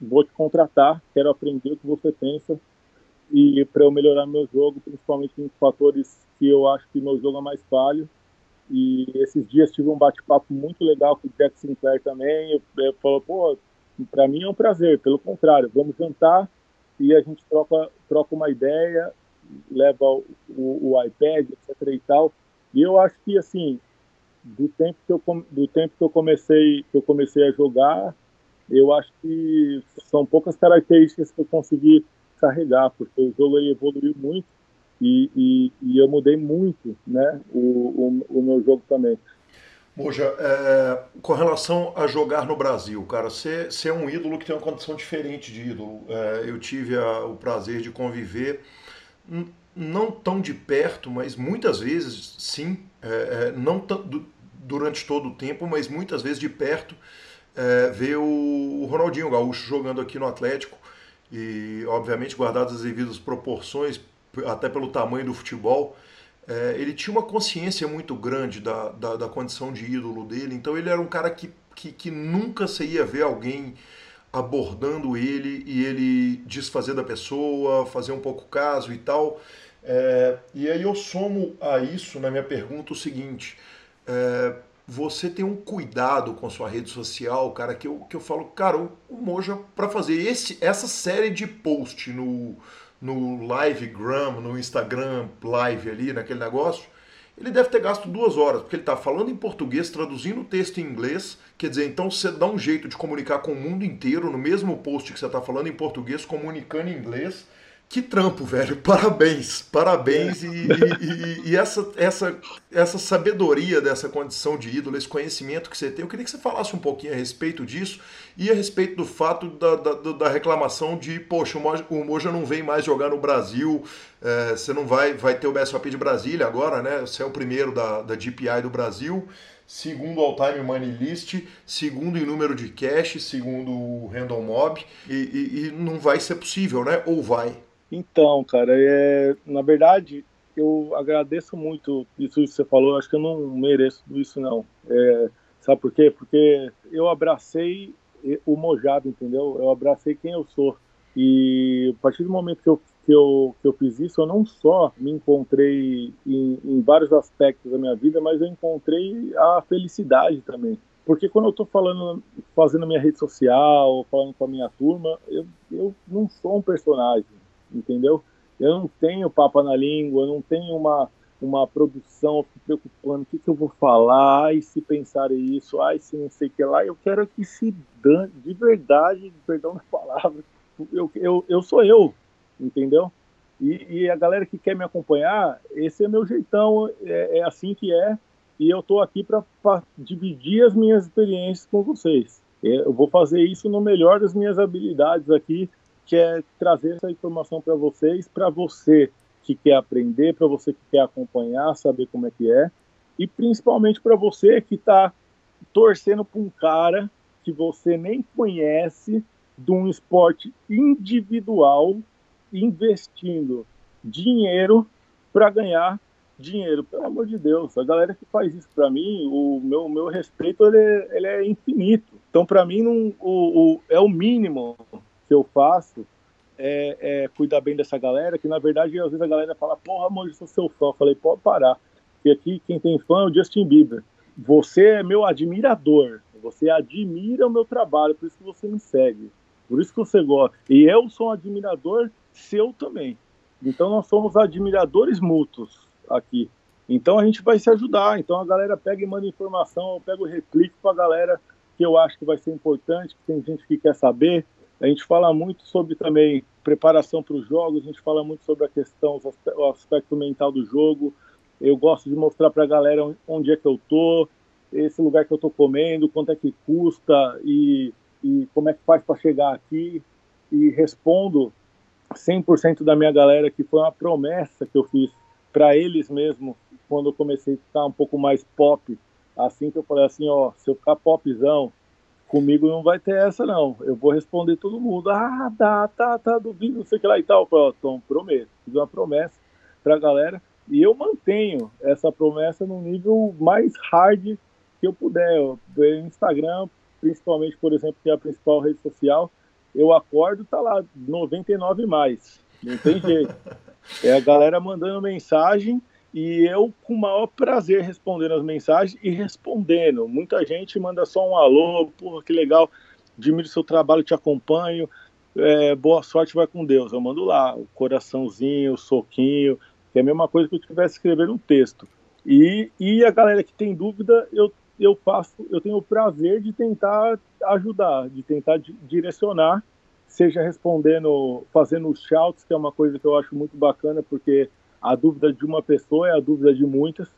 vou te contratar, quero aprender o que você pensa e para eu melhorar meu jogo, principalmente em fatores que eu acho que meu jogo é mais falho. E esses dias tive um bate-papo muito legal com o Jack Sinclair também. Ele falou, pô, para mim é um prazer, pelo contrário, vamos jantar e a gente troca, troca uma ideia, leva o, o, o iPad, etc e tal. E eu acho que, assim, do tempo que eu do tempo que eu comecei que eu comecei a jogar eu acho que são poucas características que eu consegui carregar porque o jogo evoluiu muito e, e, e eu mudei muito né o, o, o meu jogo também Moja, é, com relação a jogar no Brasil, cara, você, é um ídolo que tem uma condição diferente de ídolo. É, eu tive a, o prazer de conviver não tão de perto, mas muitas vezes sim, é, é não durante todo o tempo, mas muitas vezes de perto, é, ver o Ronaldinho Gaúcho jogando aqui no Atlético e, obviamente, guardadas as devidas proporções, até pelo tamanho do futebol, é, ele tinha uma consciência muito grande da, da, da, condição de ídolo dele, então ele era um cara que, que, que nunca se ia ver alguém abordando ele e ele desfazer da pessoa, fazer um pouco caso e tal. É, e aí eu somo a isso na minha pergunta o seguinte: é, você tem um cuidado com sua rede social, cara, que eu, que eu falo, cara, o, o Moja, para fazer esse, essa série de post no, no Livegram, no Instagram Live ali, naquele negócio, ele deve ter gasto duas horas, porque ele está falando em português, traduzindo o texto em inglês, quer dizer, então você dá um jeito de comunicar com o mundo inteiro no mesmo post que você está falando em português, comunicando em inglês, que trampo, velho. [LAUGHS] Parabéns, parabéns. E, e, e, essa, essa, essa sabedoria dessa condição de ídolo, esse conhecimento que você tem, eu queria que você falasse um pouquinho a respeito disso e a respeito do fato da, da, da reclamação de, poxa, o Moja não vem mais jogar no Brasil, é, você não vai, vai ter o BSOP de Brasília agora, né? Você é o primeiro da, da GPI do Brasil segundo o All-Time Money List, segundo em número de cash, segundo o Random Mob, e, e, e, não vai ser possível, né? Ou vai? Então, cara, é, na verdade, eu agradeço muito isso que você falou. Acho que eu não mereço isso, não. É, sabe por quê? Porque eu abracei o Mojado, entendeu? Eu abracei quem eu sou. E a partir do momento que eu, que eu, que eu fiz isso, eu não só me encontrei em, em vários aspectos da minha vida, mas eu encontrei a felicidade também. Porque quando eu estou falando, fazendo minha rede social, falando com a minha turma, eu, eu não sou um personagem entendeu? Eu não tenho papo na língua, eu não tenho uma, uma produção preocupando o que, que eu vou falar, ai, se pensar isso, ai, se não sei o que lá. Eu quero que se dane, de verdade, perdão da palavra, eu, eu, eu sou eu, entendeu? E, e, a galera que quer me acompanhar, esse é meu jeitão, é, é assim que é, e eu estou aqui para dividir as minhas experiências com vocês. É, eu vou fazer isso no melhor das minhas habilidades aqui, que é trazer essa informação para vocês, para você que quer aprender, para você que quer acompanhar, saber como é que é, e principalmente para você que está torcendo para um cara que você nem conhece de um esporte individual investindo dinheiro para ganhar dinheiro, pelo amor de Deus. A galera que faz isso para mim, o meu, meu respeito ele é, ele é infinito. Então, para mim, não, o, o, é o mínimo que eu faço é, é, cuidar bem dessa galera, que na verdade às vezes a galera fala, porra, amor, eu sou seu fã. Eu falei, pode parar. Porque aqui quem tem fã é o Justin Bieber. Você é meu admirador. Você admira o meu trabalho, por isso que você me segue. Por isso que você gosta. E eu sou um admirador seu também. Então nós somos admiradores mútuos aqui. Então a gente vai se ajudar. Então a galera pega e manda informação, eu pego e replico para a galera que eu acho que vai ser importante, que tem gente que quer saber. A gente fala muito sobre também preparação para os jogos, a gente fala muito sobre a questão, o aspecto mental do jogo. Eu gosto de mostrar para a galera onde é que eu tô, esse lugar que eu tô comendo, quanto é que custa e, e como é que faz para chegar aqui. E respondo 100% da minha galera que foi uma promessa que eu fiz para eles mesmo quando eu comecei a ficar um pouco mais pop. Assim que eu falei assim, ó, se eu ficar popzão, comigo não vai ter essa não. Eu vou responder todo mundo. Ah, tá, tá, tá, duvido, não sei o que lá e tal. Tom, prometo. Fiz uma promessa pra galera e eu mantenho essa promessa no nível mais hard que eu puder. O Instagram, principalmente, por exemplo, que é a principal rede social, eu acordo, tá lá 99 mais. Não tem jeito. [LAUGHS] É a galera mandando mensagem e eu com o maior prazer respondendo as mensagens e respondendo. Muita gente manda só um alô, porra, que legal, admiro seu trabalho, te acompanho, é, boa sorte, vai com Deus. Eu mando lá o coraçãozinho, o soquinho, que é a mesma coisa que eu estivesse escrevendo um texto. E, e a galera que tem dúvida, eu, eu faço, eu tenho o prazer de tentar ajudar, de tentar direcionar, seja respondendo, fazendo os shouts, que é uma coisa que eu acho muito bacana, porque a dúvida de uma pessoa é a dúvida de muitas.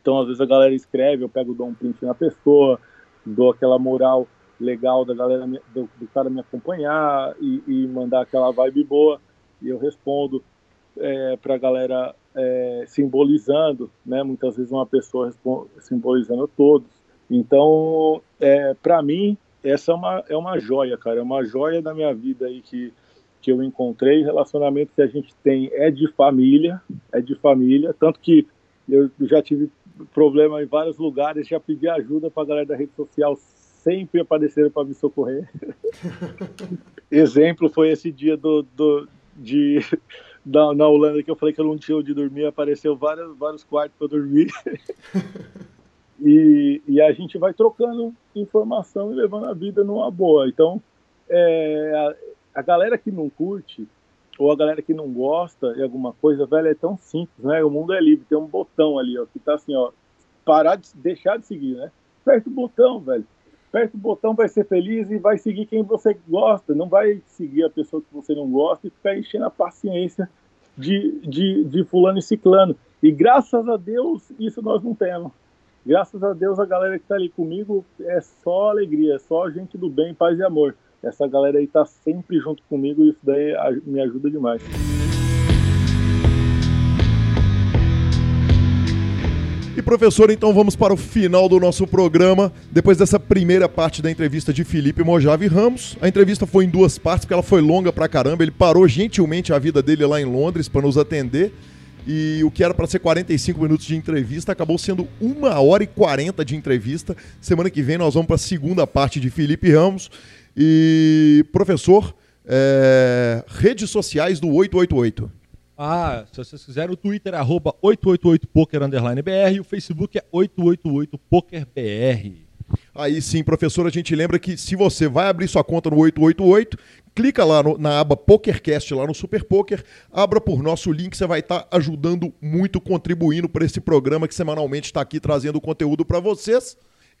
Então, às vezes a galera escreve, eu pego, dou um print na pessoa, dou aquela moral legal da galera, do, do cara me acompanhar e, e, mandar aquela vibe boa, e eu respondo é, para a galera é, simbolizando, né? Muitas vezes uma pessoa simbolizando todos. Então, é, para mim, essa é uma, é uma joia, cara, é uma joia da minha vida aí que que eu encontrei, relacionamento que a gente tem é de família, é de família, tanto que eu já tive problema em vários lugares, já pedi ajuda para a galera da rede social, sempre apareceram para me socorrer. [LAUGHS] Exemplo foi esse dia do, do de [LAUGHS] da, na Holanda que eu falei que eu não tinha onde dormir, apareceu vários, vários quartos para dormir. [LAUGHS] e, e a gente vai trocando informação e levando a vida numa boa. Então, é, a galera que não curte ou a galera que não gosta de alguma coisa, velho, é tão simples, né? O mundo é livre, tem um botão ali, ó, que tá assim, ó, parar de deixar de seguir, né? Aperta o botão, velho. Aperta o botão, vai ser feliz e vai seguir quem você gosta. Não vai seguir a pessoa que você não gosta e ficar enchendo a paciência de, de, de fulano e ciclano. E graças a Deus, isso nós não temos. Graças a Deus, a galera que tá ali comigo é só alegria, é só gente do bem, paz e amor essa galera aí tá sempre junto comigo e isso daí me ajuda demais. E professor, então vamos para o final do nosso programa. Depois dessa primeira parte da entrevista de Felipe Mojave Ramos, a entrevista foi em duas partes, porque ela foi longa pra caramba. Ele parou gentilmente a vida dele lá em Londres para nos atender. E o que era para ser 45 minutos de entrevista acabou sendo uma hora e 40 de entrevista. Semana que vem nós vamos para a segunda parte de Felipe Ramos. E, professor, é, redes sociais do 888. Ah, se vocês quiserem, o Twitter é 888poker_br, o Facebook é 888pokerbr. Aí sim, professor, a gente lembra que se você vai abrir sua conta no 888, clica lá no, na aba PokerCast, lá no Super Poker, abra por nosso link, você vai estar tá ajudando muito, contribuindo para esse programa que semanalmente está aqui trazendo conteúdo para vocês.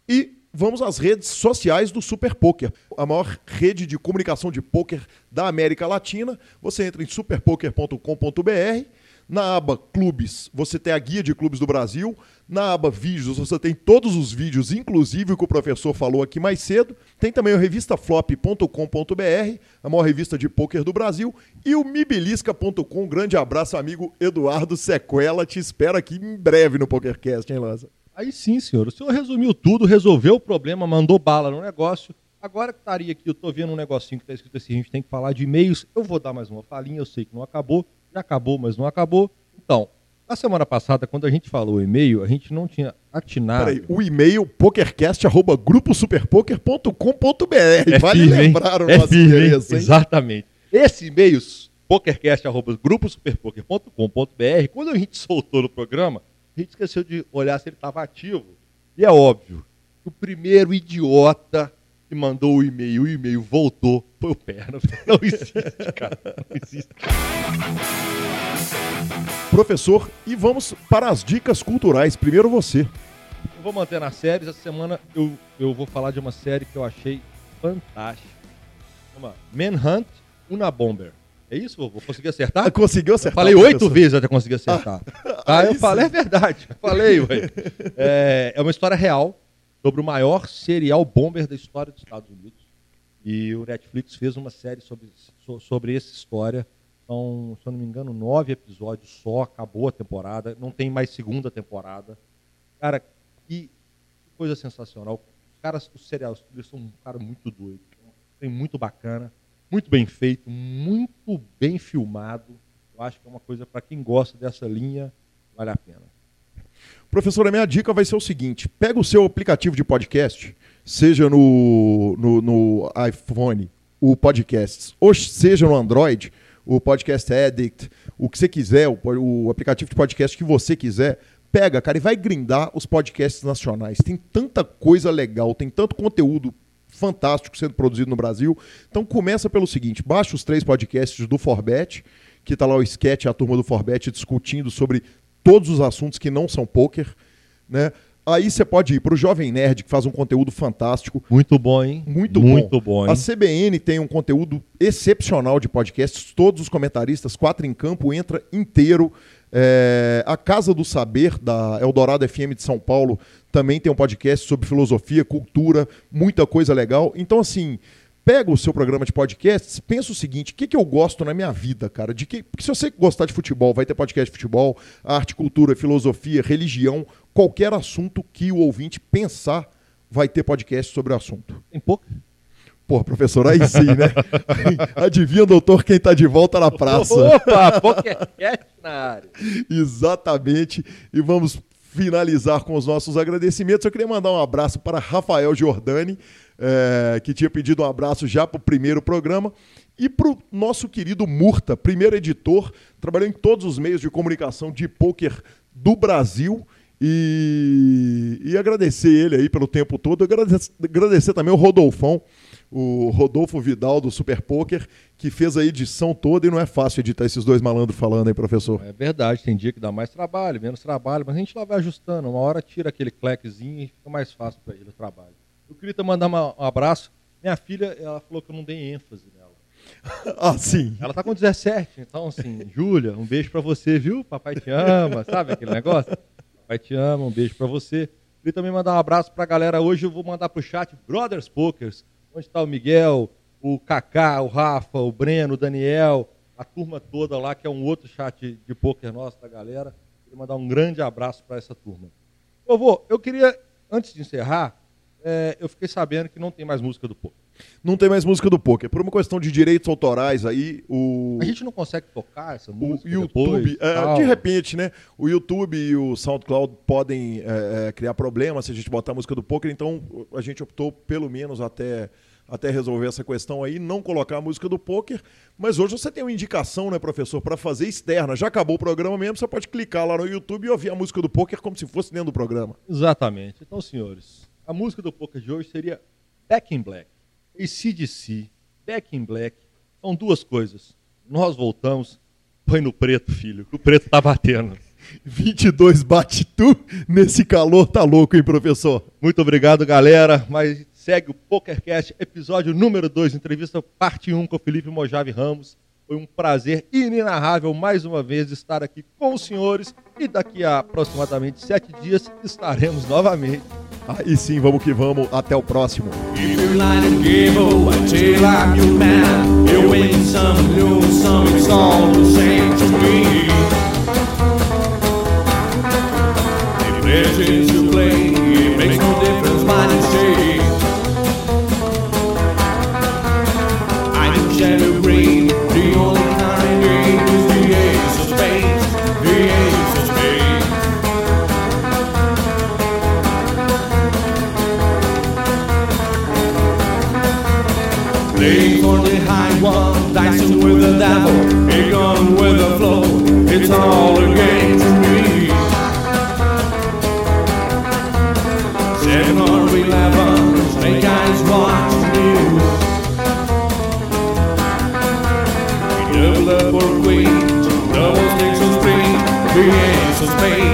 E vamos às redes sociais do Super Poker, a maior rede de comunicação de poker da América Latina. Você entra em superpoker.com.br. Na aba Clubes, você tem a guia de clubes do Brasil. Na aba Vídeos, você tem todos os vídeos, inclusive o que o professor falou aqui mais cedo. Tem também o revistaflop.com.br, a maior revista de pôquer do Brasil. E o mibilisca.com. Um grande abraço, amigo Eduardo Sequela. Te espero aqui em breve no PokerCast, hein, Lança? Aí sim, senhor. O senhor resumiu tudo, resolveu o problema, mandou bala no negócio. Agora que estaria aqui, eu estou vendo um negocinho que está escrito assim, a gente tem que falar de e-mails. Eu vou dar mais uma falinha, eu sei que não acabou. Já acabou, mas não acabou. Então, Na semana passada, quando a gente falou o e-mail, a gente não tinha atinado. Peraí, o e-mail pokercast.gruposuperpoker.com.br. É vale firme, lembrar o é nosso firme, endereço, hein? Exatamente. Esse e-mail, pokercast.gruposuperpoker.com.br, quando a gente soltou no programa, a gente esqueceu de olhar se ele estava ativo. E é óbvio, o primeiro idiota que mandou o e-mail, o e-mail voltou, foi o Perna. [LAUGHS] Não existe, cara. Não existe. Professor, e vamos para as dicas culturais. Primeiro você. Eu vou manter nas séries. Essa semana eu, eu vou falar de uma série que eu achei fantástica. Chama Manhunt Una Bomber. É isso, vovô? Consegui acertar? Conseguiu acertar. Eu falei oito vezes até conseguir acertar. Ah, [LAUGHS] ah eu falei, é verdade. Falei, ué. É, é uma história real sobre o maior serial bomber da história dos Estados Unidos. E o Netflix fez uma série sobre, sobre essa história. São, se eu não me engano, nove episódios só, acabou a temporada, não tem mais segunda temporada. Cara, que coisa sensacional. Os caras, os serial eles são um cara muito doido, tem muito bacana, muito bem feito, muito bem filmado. Eu acho que é uma coisa para quem gosta dessa linha, vale a pena. Professor, a minha dica vai ser o seguinte: pega o seu aplicativo de podcast, seja no, no, no iPhone, o Podcasts, ou seja no Android, o Podcast Addict, o que você quiser, o, o aplicativo de podcast que você quiser, pega, cara, e vai grindar os podcasts nacionais. Tem tanta coisa legal, tem tanto conteúdo fantástico sendo produzido no Brasil. Então começa pelo seguinte, baixa os três podcasts do Forbet, que está lá o sketch, a turma do Forbet discutindo sobre todos os assuntos que não são poker, né? Aí você pode ir para o Jovem Nerd, que faz um conteúdo fantástico. Muito bom, hein? Muito, Muito bom. bom hein? A CBN tem um conteúdo excepcional de podcasts. Todos os comentaristas, quatro em campo, entra inteiro. É... a Casa do Saber, da Eldorado FM de São Paulo, também tem um podcast sobre filosofia, cultura, muita coisa legal. Então, assim, pega o seu programa de podcasts, pensa o seguinte: o que, que eu gosto na minha vida, cara? De que, porque se você gostar de futebol, vai ter podcast de futebol, arte, cultura, filosofia, religião, qualquer assunto que o ouvinte pensar, vai ter podcast sobre o assunto. Tem pouco? Pô, professor, aí sim, né? [LAUGHS] Adivinha, doutor, quem tá de volta na praça. Opa, podcast na área. Exatamente. E vamos finalizar com os nossos agradecimentos. Eu queria mandar um abraço para Rafael Giordani, é, que tinha pedido um abraço já para o primeiro programa, e para o nosso querido Murta, primeiro editor, trabalhou em todos os meios de comunicação de pôquer do Brasil. E, e, agradecer ele aí pelo tempo todo. Agradecer, agradecer também o Rodolfão, o Rodolfo Vidal do Super Poker, que fez a edição toda e não é fácil editar esses dois malandros falando aí, professor. É verdade, tem dia que dá mais trabalho, menos trabalho, mas a gente lá vai ajustando. Uma hora tira aquele clequezinho e fica mais fácil para ele o trabalho. Eu queria mandar um abraço. Minha filha, ela falou que eu não dei ênfase nela. [LAUGHS] ah, sim. Ela tá com 17, então assim, Júlia, um beijo para você, viu? Papai te ama, sabe aquele negócio? Papai te ama, um beijo para você. Queria também mandar um abraço para a galera. Hoje eu vou mandar pro chat Brothers Pokers, onde está o Miguel, o Kaká, o Rafa, o Breno, o Daniel, a turma toda lá, que é um outro chat de poker nosso da galera. Queria mandar um grande abraço para essa turma. Vovô, eu queria, antes de encerrar, é, eu fiquei sabendo que não tem mais música do poker. Não tem mais música do poker. Por uma questão de direitos autorais aí, o. A gente não consegue tocar essa música. O YouTube, depois, é, de repente, né? O YouTube e o SoundCloud podem é, é, criar problemas se a gente botar a música do poker, então a gente optou, pelo menos até, até resolver essa questão aí, não colocar a música do poker. Mas hoje você tem uma indicação, né, professor, para fazer externa. Já acabou o programa mesmo, você pode clicar lá no YouTube e ouvir a música do poker como se fosse dentro do programa. Exatamente. Então, senhores. A música do poker de hoje seria Back in Black. E CDC, Back in Black, são duas coisas. Nós voltamos, põe no preto, filho, o preto tá batendo. [LAUGHS] 22 bate tu, nesse calor tá louco, hein, professor? Muito obrigado, galera. Mas segue o PokerCast, episódio número 2, entrevista parte 1 com o Felipe Mojave Ramos. Foi um prazer inenarrável mais uma vez estar aqui com os senhores e daqui a aproximadamente sete dias estaremos novamente Aí sim, vamos que vamos. Até o próximo. to with a devil, it gone with the flow. It's all against me. 7-Eleven, snake eyes watch news. We double up or quit, double sticks or three, we ain't so spade.